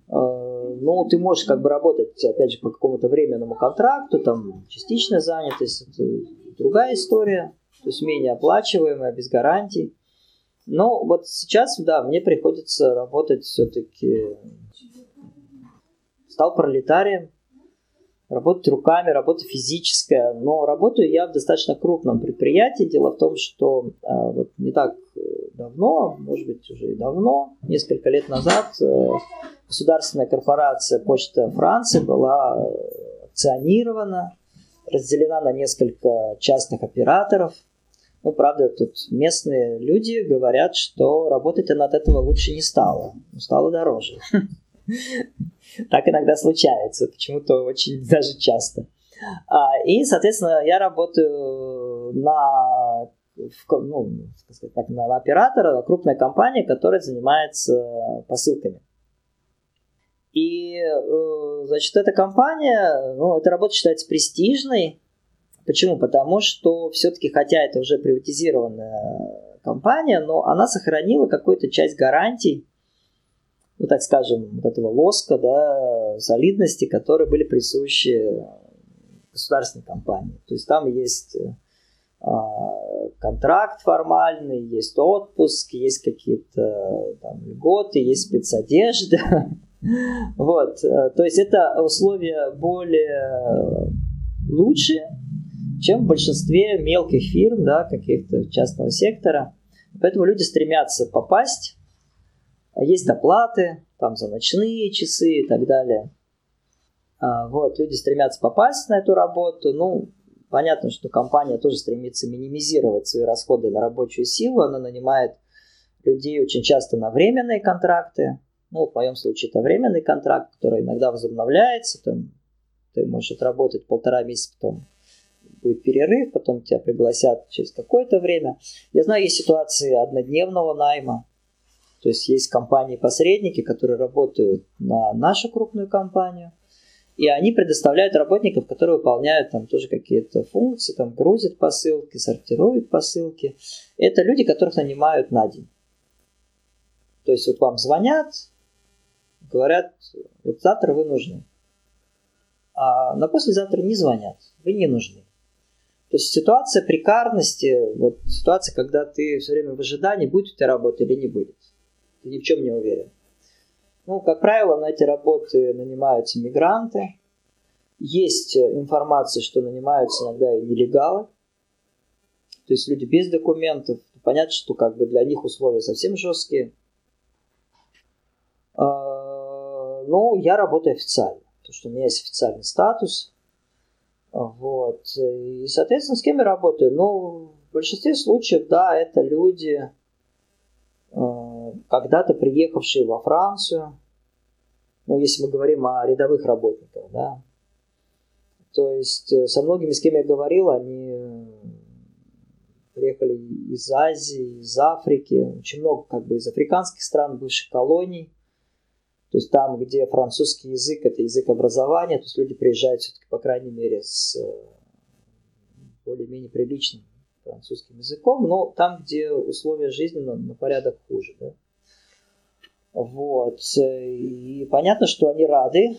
S2: Э, ну, ты можешь как бы работать, опять же, по какому-то временному контракту, там, частичная занятость, это другая история, то есть менее оплачиваемая, без гарантий. Но вот сейчас, да, мне приходится работать все-таки... Стал пролетарием, работать руками, работа физическая, но работаю я в достаточно крупном предприятии. Дело в том, что э, вот не так давно, может быть уже и давно, несколько лет назад, э, государственная корпорация Почта Франции была э, акционирована, разделена на несколько частных операторов. Ну, правда, тут местные люди говорят, что работать она от этого лучше не стала, стало дороже. [LAUGHS] Так иногда случается, почему-то очень [LAUGHS] даже часто. А, и, соответственно, я работаю на ну, сказать так, на оператора, крупная компания, которая занимается посылками. И, э, значит, эта компания, ну, эта работа считается престижной. Почему? Потому что все-таки, хотя это уже приватизированная компания, но она сохранила какую-то часть гарантий, ну, так скажем, вот этого лоска, да, солидности, которые были присущи государственной компании. То есть там есть а, контракт формальный, есть отпуск, есть какие-то там льготы, есть спецодежда. [LAUGHS] Вот, э, то есть это условия более лучшие, чем в большинстве мелких фирм, да, каких-то частного сектора. Поэтому люди стремятся попасть. Есть доплаты, там за ночные часы и так далее. А, вот, люди стремятся попасть на эту работу. Ну, понятно, что компания тоже стремится минимизировать свои расходы на рабочую силу. Она нанимает людей очень часто на временные контракты, ну, в моем случае это временный контракт, который иногда возобновляется. Там, ты можешь отработать полтора месяца, потом будет перерыв, потом тебя пригласят через какое-то время. Я знаю, есть ситуации однодневного найма. То есть есть компании-посредники, которые работают на нашу крупную компанию, и они предоставляют работников, которые выполняют там тоже какие-то функции, там грузят посылки, сортируют посылки. Это люди, которых нанимают на день. То есть вот вам звонят, говорят, вот завтра вы нужны. А на послезавтра не звонят, вы не нужны. То есть ситуация прикарности, вот ситуация, когда ты все время в ожидании, будет у тебя работа или не будет. Ты ни в чем не уверен. Ну, как правило, на эти работы нанимаются мигранты. Есть информация, что нанимаются иногда и нелегалы. То есть люди без документов. Понятно, что как бы для них условия совсем жесткие. А, ну, я работаю официально, потому что у меня есть официальный статус. Вот. И, соответственно, с кем я работаю? Ну, в большинстве случаев, да, это люди, э, когда-то приехавшие во Францию, ну, если мы говорим о рядовых работниках, да. То есть э, со многими, с кем я говорил, они приехали приехали из Азии, из Африки, очень много как бы из африканских стран, бывших колоний. То есть там, где французский язык – это язык образования, то есть люди приезжают все-таки, по крайней мере, с э, более-менее приличным французским языком, но там, где условия жизни на, на порядок хуже. Да? Вот. И понятно, что они рады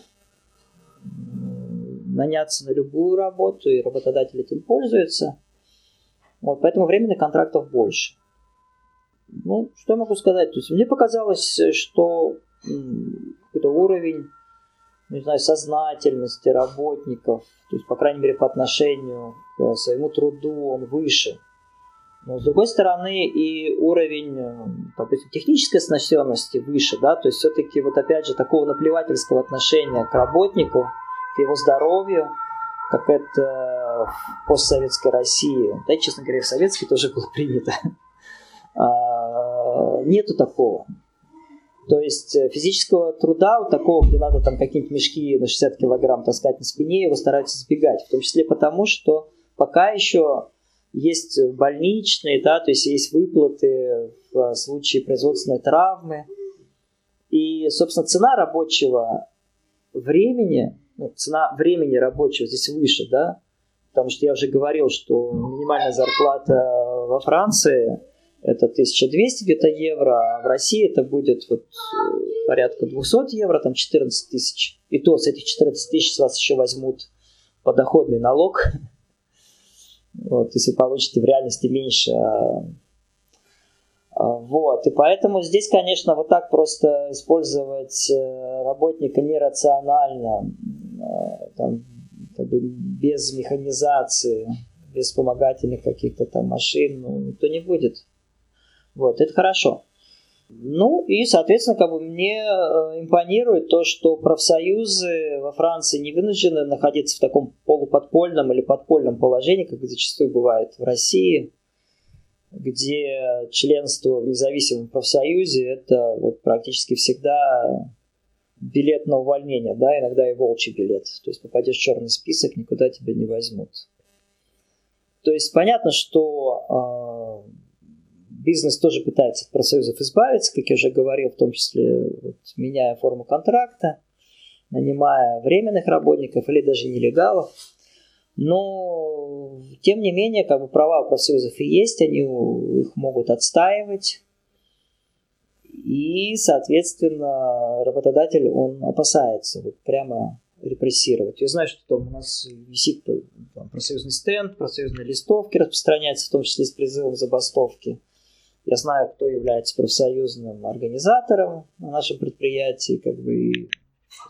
S2: наняться на любую работу, и работодатель этим пользуется. Вот, поэтому временных контрактов больше. Ну, что я могу сказать? То есть мне показалось, что какой-то уровень, не знаю, сознательности работников, то есть, по крайней мере, по отношению к своему труду, он выше. Но, с другой стороны, и уровень, э, допустим, технической оснащенности выше, да, то есть все-таки вот опять же такого наплевательского отношения к работнику, к его здоровью, как это в постсоветской России, да, честно говоря, в советской тоже было принято. А, нету такого. То есть э, физического труда, вот такого, где надо там какие-нибудь мешки на 60 килограмм таскать на спине, его стараются избегать. В том числе потому, что пока еще есть больничные, да, то есть есть выплаты в случае производственной травмы. И, собственно, цена рабочего времени, ну, цена времени рабочего здесь выше, да, потому что я уже говорил, что минимальная зарплата во Франции – это 1200 где-то евро, а в России это будет вот э, порядка 200 евро, там 14 тысяч. И то с этих 14 тысяч с вас еще возьмут подоходный налог. [LAUGHS] Вот, если вы получите в реальности меньше. А, а, вот, и поэтому здесь, конечно, вот так просто использовать э, работника нерационально, там, как бы без механизации, без вспомогательных каких-то там машин, ну, никто не будет. Вот, это хорошо. Ну и, соответственно, как бы мне э, импонирует то, что профсоюзы во Франции не вынуждены находиться в таком полуподпольном или подпольном положении, как зачастую бывает в России, где членство в независимом профсоюзе это вот практически всегда билет на увольнение, да, иногда и волчий билет. То есть попадешь в черный список, никуда тебя не возьмут. То есть понятно, что Бизнес тоже пытается от профсоюзов избавиться, как я уже говорил, в том числе вот, меняя форму контракта, нанимая временных работников или даже нелегалов. Но, тем не менее, как бы права у профсоюзов и есть, они их могут отстаивать. И, соответственно, работодатель, он опасается вот прямо репрессировать. Я знаю, что там у нас висит там, профсоюзный стенд, профсоюзные листовки распространяются, в том числе с призывом забастовки. Я знаю, кто является профсоюзным организатором на нашем предприятии, как бы и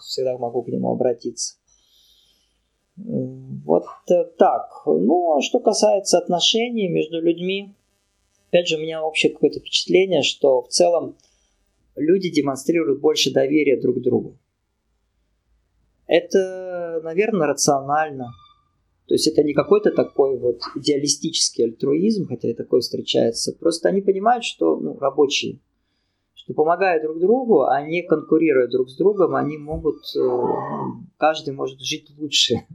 S2: всегда могу к нему обратиться. Вот э, так. Ну, а что касается отношений между людьми, опять же, у меня общее какое-то впечатление, что в целом люди демонстрируют больше доверия друг к другу. Это, наверное, рационально. То есть это не какой-то такой вот идеалистический альтруизм, хотя и такой встречается. Просто они понимают, что ну, рабочие, что помогая друг другу, а не конкурируя друг с другом, они могут, э, каждый может жить лучше.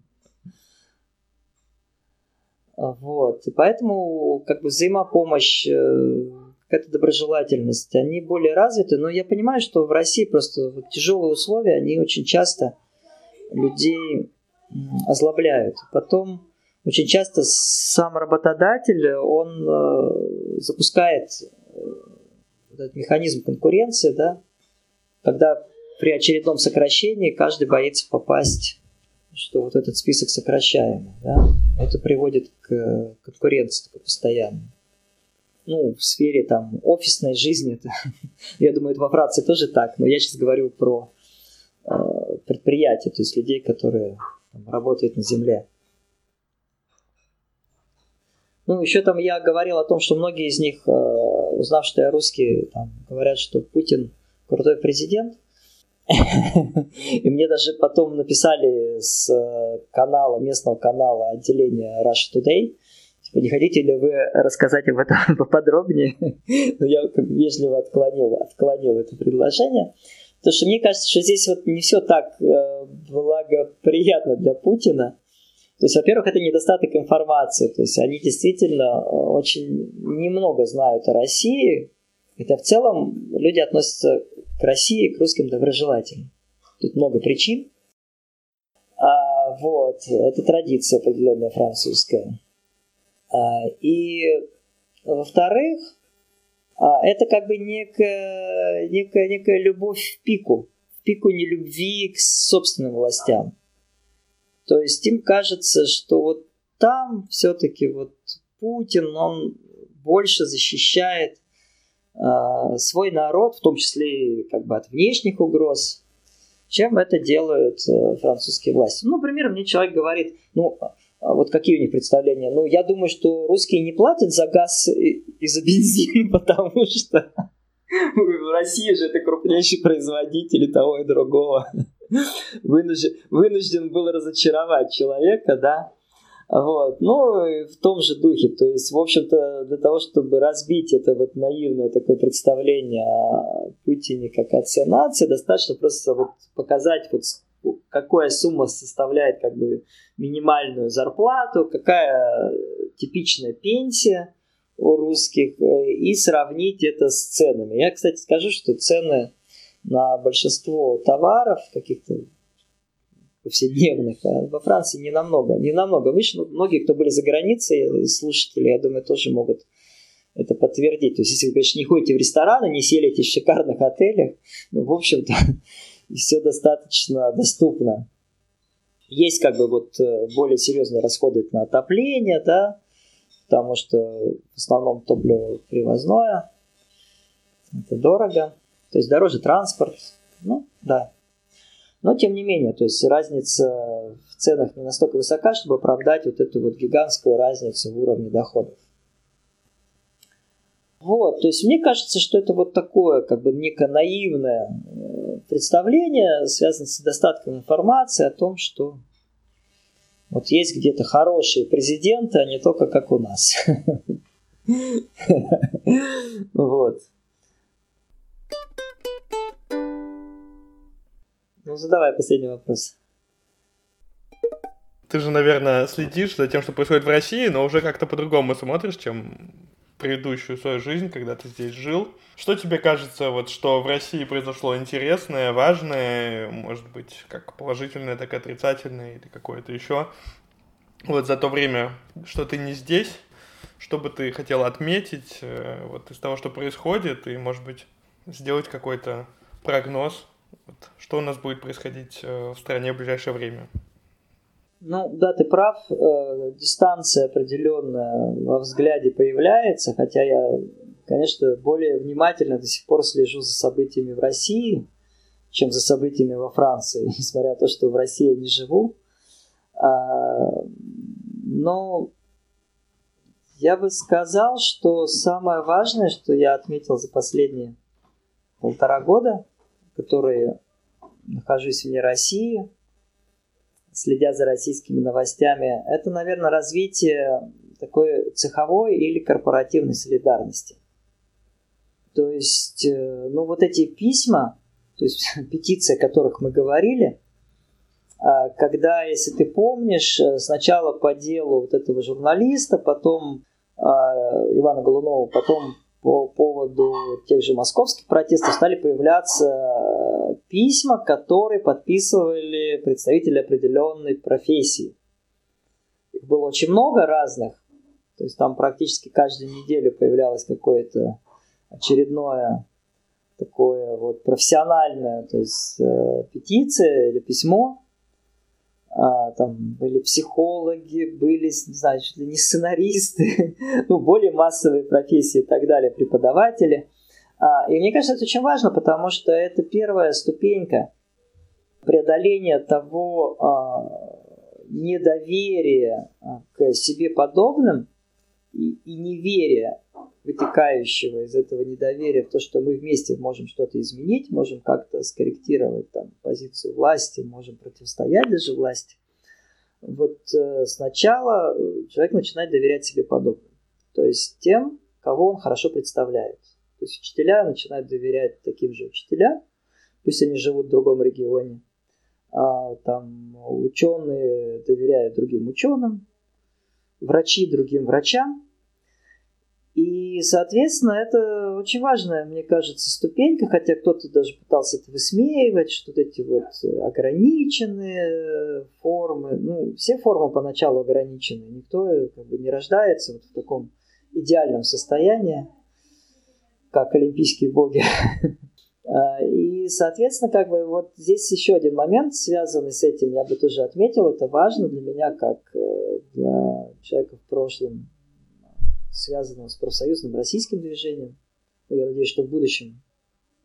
S2: Вот. И поэтому как бы взаимопомощь, э, какая-то доброжелательность, они более развиты. Но я понимаю, что в России просто тяжелые условия, они очень часто людей озлобляют. Потом очень часто сам работодатель, он э, запускает э, этот механизм конкуренции, да, когда при очередном сокращении каждый боится попасть, что вот этот список сокращаемый. Да? Это приводит к конкуренции постоянно. Ну, в сфере там офисной жизни, это, [LAUGHS] я думаю, это во Франции тоже так, но я сейчас говорю про э, предприятия, то есть людей, которые там, работает на Земле. Ну, еще там я говорил о том, что многие из них, э, узнав, что я русский, там, говорят, что Путин крутой президент. [LAUGHS] И мне даже потом написали с э, канала, местного канала отделения Russia Today, типа, не хотите ли вы рассказать об этом [LAUGHS] поподробнее? [LAUGHS] Но я вежливо отклонил, отклонил это предложение. Потому что мне кажется, что здесь вот не все так э, благоприятно для Путина. То есть, во-первых, это недостаток информации. То есть они действительно очень немного знают о России. Хотя в целом люди относятся к России, к русским доброжелательно. Тут много причин. А, вот, это традиция определенная французская. А, и во-вторых, это как бы некая, некая, некая любовь в пику, в пику нелюбви к собственным властям. То есть им кажется, что вот там все-таки вот Путин, он больше защищает э, свой народ, в том числе как бы от внешних угроз, чем это делают э, французские власти. Ну, например, мне человек говорит, ну, а вот какие у них представления? Ну, я думаю, что русские не платят за газ и, за бензин, [LAUGHS] потому что в России же это крупнейший производитель того и другого. Вынужден, вынужден был разочаровать человека, да. Вот. Ну, в том же духе. То есть, в общем-то, для того, чтобы разбить это вот наивное такое представление о Путине как отце нации, достаточно просто вот показать вот какая сумма составляет как бы минимальную зарплату, какая типичная пенсия у русских, э, и сравнить это с ценами. Я, кстати, скажу, что цены на большинство товаров каких-то повседневных, а во Франции не намного, не намного выше. Но многие, кто были за границей, слушатели, я думаю, тоже могут это подтвердить. То есть, если вы, конечно, не ходите в рестораны, не селитесь в шикарных отелях, ну, в общем-то, [LAUGHS] все достаточно доступно. Есть как бы вот э, более серьезные расходы на отопление, да, потому что в основном топливо привозное, это дорого, то есть дороже транспорт, ну да. Но тем не менее, то есть разница в ценах не настолько высока, чтобы оправдать вот эту вот гигантскую разницу в уровне доходов. Вот, то есть мне кажется, что это вот такое, как бы некое наивное э, представление, связанное с недостатком информации о том, что вот есть где-то хорошие президенты, а не только как у нас. Вот. Ну, задавай последний вопрос.
S1: Ты же, наверное, следишь за тем, что происходит в России, но уже как-то по-другому смотришь, чем предыдущую свою жизнь, когда ты здесь жил. Что тебе кажется, вот, что в России произошло интересное, важное, может быть, как положительное, так и отрицательное, или какое-то еще, вот за то время, что ты не здесь, что бы ты хотел отметить э, вот из того, что происходит, и, может быть, сделать какой-то прогноз, вот, что у нас будет происходить э, в стране в ближайшее время?
S2: Ну, да, ты прав, э, дистанция определенная во взгляде появляется, хотя я, конечно, более внимательно до сих пор слежу за событиями в России, чем за событиями во Франции, [LAUGHS] несмотря на то, что в России я не живу. А, но я бы сказал, что самое важное, что я отметил за последние полтора года, которые нахожусь вне России – следя за российскими новостями, это, наверное, развитие такой цеховой или корпоративной солидарности. То есть, э, ну вот эти письма, то есть [LAUGHS] петиции, о которых мы говорили, а, когда, если ты помнишь, э, сначала по делу вот этого журналиста, потом а, Ивана Голунова, потом по поводу тех же московских протестов стали появляться э, письма, которые подписывали представители определенной профессии. Их было очень много разных. То есть там практически каждую неделю появлялось какое-то очередное такое вот профессиональное, то есть э, петиция или письмо, а, там были психологи, были, не знаю, чуть ли не сценаристы, [LAUGHS] ну, более массовые профессии и так далее, преподаватели. А, и мне кажется, это очень важно, потому что это первая ступенька преодоления того а, недоверия а, к себе подобным и, и неверия вытекающего из этого недоверия в то, что мы вместе можем что-то изменить, можем как-то скорректировать там, позицию власти, можем противостоять даже власти. Вот э, сначала э, человек начинает доверять себе подобным, то есть тем, кого он хорошо представляет. То есть учителя начинают доверять таким же учителям, пусть они живут в другом регионе. а, там ученые доверяют другим ученым, врачи другим врачам. И, соответственно, это очень важная, мне кажется, ступенька, хотя кто-то даже пытался это высмеивать, что вот эти вот ограниченные формы, ну, все формы поначалу ограничены, никто как бы не рождается вот в таком идеальном состоянии, как олимпийские боги. [LAUGHS] А, и, соответственно, как бы вот здесь еще один момент, связанный с этим, я бы тоже отметил, это важно для меня, как э, для человека в прошлом, связанного с профсоюзным российским движением. Ну, я надеюсь, что в будущем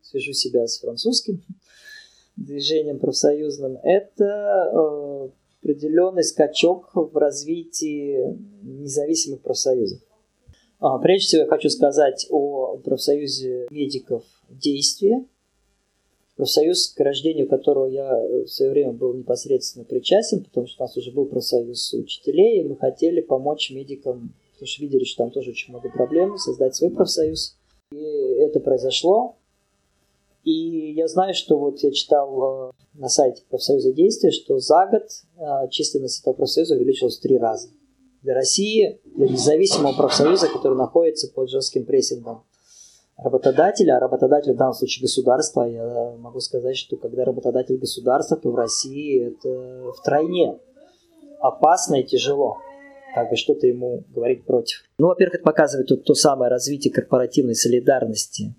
S2: свяжу себя с французским [LAUGHS] движением профсоюзным. Это э, определенный скачок в развитии независимых профсоюзов. А, прежде всего, я хочу сказать о профсоюзе медиков действия, профсоюз, к рождению которого я в свое время был непосредственно причастен, потому что у нас уже был профсоюз учителей, и мы хотели помочь медикам, потому что видели, что там тоже очень много проблем, создать свой профсоюз. И это произошло. И я знаю, что вот я читал э, на сайте профсоюза действия, что за год э, численность этого профсоюза увеличилась в три раза. Для России, для независимого профсоюза, который находится под жестким прессингом работодателя, а работодатель в данном случае государства, я могу сказать, что когда работодатель государства, то в России это втройне опасно и тяжело как бы что-то ему говорить против. Ну, во-первых, это показывает то, то самое развитие корпоративной солидарности,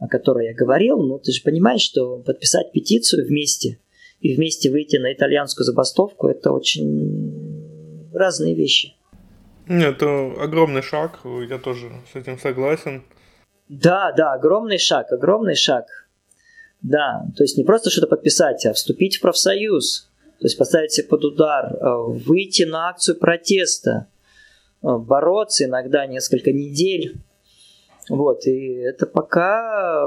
S2: о которой я говорил. Но ты же понимаешь, что подписать петицию вместе и вместе выйти на итальянскую забастовку – это очень разные вещи.
S1: Нет, это огромный шаг, я тоже с этим согласен.
S2: Да, да, огромный шаг, огромный шаг. Да, то есть не просто что-то подписать, а вступить в профсоюз, то есть поставить себя под удар, э, выйти на акцию протеста, э, бороться иногда несколько недель. Вот, и это пока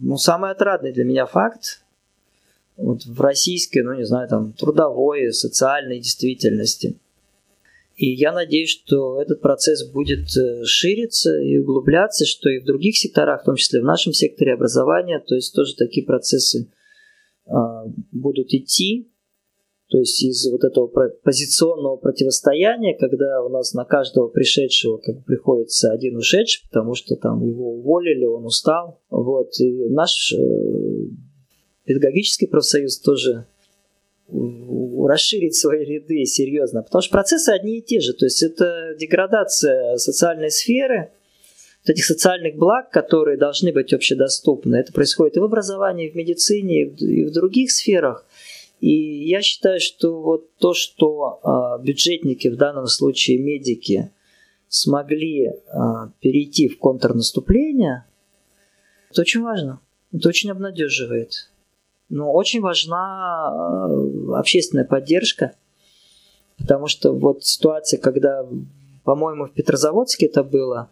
S2: ну, самый отрадный для меня факт вот в российской, ну не знаю, там трудовой, социальной действительности. И я надеюсь, что этот процесс будет э, шириться и углубляться, что и в других секторах, в том числе в нашем секторе образования, то есть тоже такие процессы а, будут идти. То есть из вот этого позиционного противостояния, когда у нас на каждого пришедшего как бы приходится один ушедший, потому что там его уволили, он устал. Вот. И наш э, педагогический профсоюз тоже расширить свои ряды серьезно, потому что процессы одни и те же, то есть это деградация социальной сферы, вот этих социальных благ, которые должны быть общедоступны. Это происходит и в образовании, и в медицине, и в других сферах. И я считаю, что вот то, что э, бюджетники, в данном случае медики, смогли э, перейти в контрнаступление, это очень важно. Это очень обнадеживает. Но очень важна э, общественная поддержка, потому что вот ситуация, когда, по-моему, в Петрозаводске это было,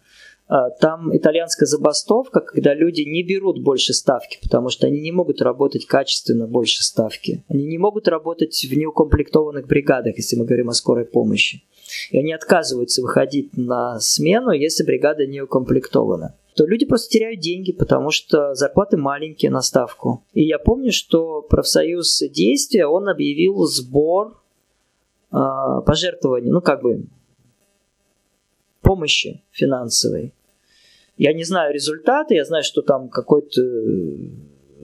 S2: там итальянская забастовка, когда люди не берут больше ставки, потому что они не могут работать качественно больше ставки. Они не могут работать в неукомплектованных бригадах, если мы говорим о скорой помощи. И они отказываются выходить на смену, если бригада не укомплектована то люди просто теряют деньги, потому что зарплаты маленькие на ставку. И я помню, что профсоюз действия, он объявил сбор э, пожертвований, ну как бы помощи финансовой. Я не знаю результаты, я знаю, что там какой-то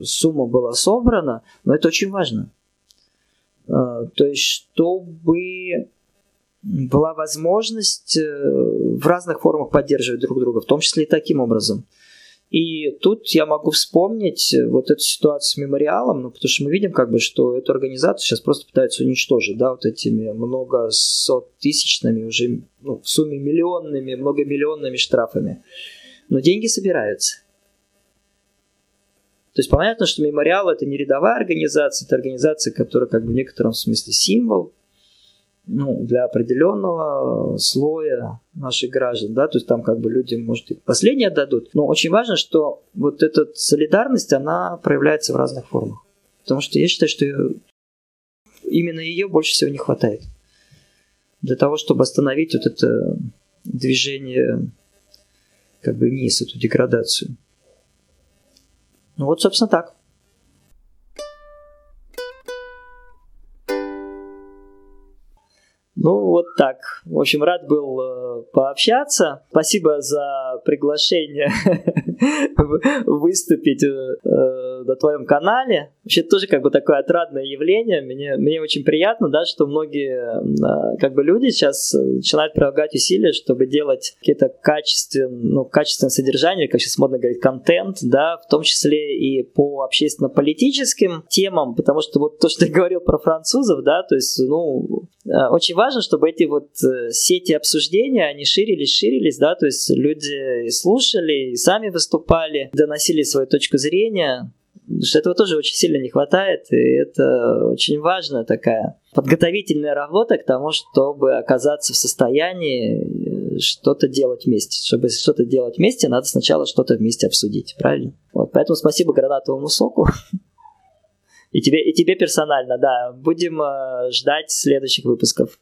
S2: сумма была собрана, но это очень важно. Э, то есть, чтобы была возможность э, в разных формах поддерживать друг друга, в том числе и таким образом. И тут я могу вспомнить э, вот эту ситуацию с мемориалом, ну, потому что мы видим, как бы, что эту организацию сейчас просто пытаются уничтожить, да, вот этими много сот тысячными, уже ну, в сумме миллионными, многомиллионными штрафами. Но деньги собираются. То есть понятно, что мемориал это не рядовая организация, это организация, которая как бы в некотором смысле символ ну, для определенного слоя наших граждан, да, то есть там как бы люди, может, и последнее дадут, но очень важно, что вот эта солидарность, она проявляется в разных формах, потому что я считаю, что именно ее больше всего не хватает для того, чтобы остановить вот это движение как бы вниз, эту деградацию. Ну вот, собственно, так. Ну, вот так. В общем, рад был э, пообщаться. Спасибо за приглашение [LAUGHS] выступить э, э, на твоем канале. Вообще, тоже как бы такое отрадное явление. Мне, мне очень приятно, да, что многие как бы люди сейчас начинают прилагать усилия, чтобы делать какие-то качественные, ну, качественное содержание, как сейчас модно говорить, контент, да, в том числе и по общественно-политическим темам, потому что вот то, что ты [LAUGHS] говорил про французов, да, то есть, ну, очень важно, чтобы эти вот э, сети обсуждения, они ширились, ширились, да, то есть люди слушали, и сами выступали, доносили свою точку зрения, Потому что этого тоже очень сильно не хватает, и это очень важная такая подготовительная работа к тому, чтобы оказаться в состоянии э, что-то делать вместе. Чтобы что-то делать вместе, надо сначала что-то вместе обсудить, правильно? Вот, поэтому спасибо гранатовому соку. [LAUGHS] И тебе, и тебе персонально, да. Будем э, ждать следующих выпусков.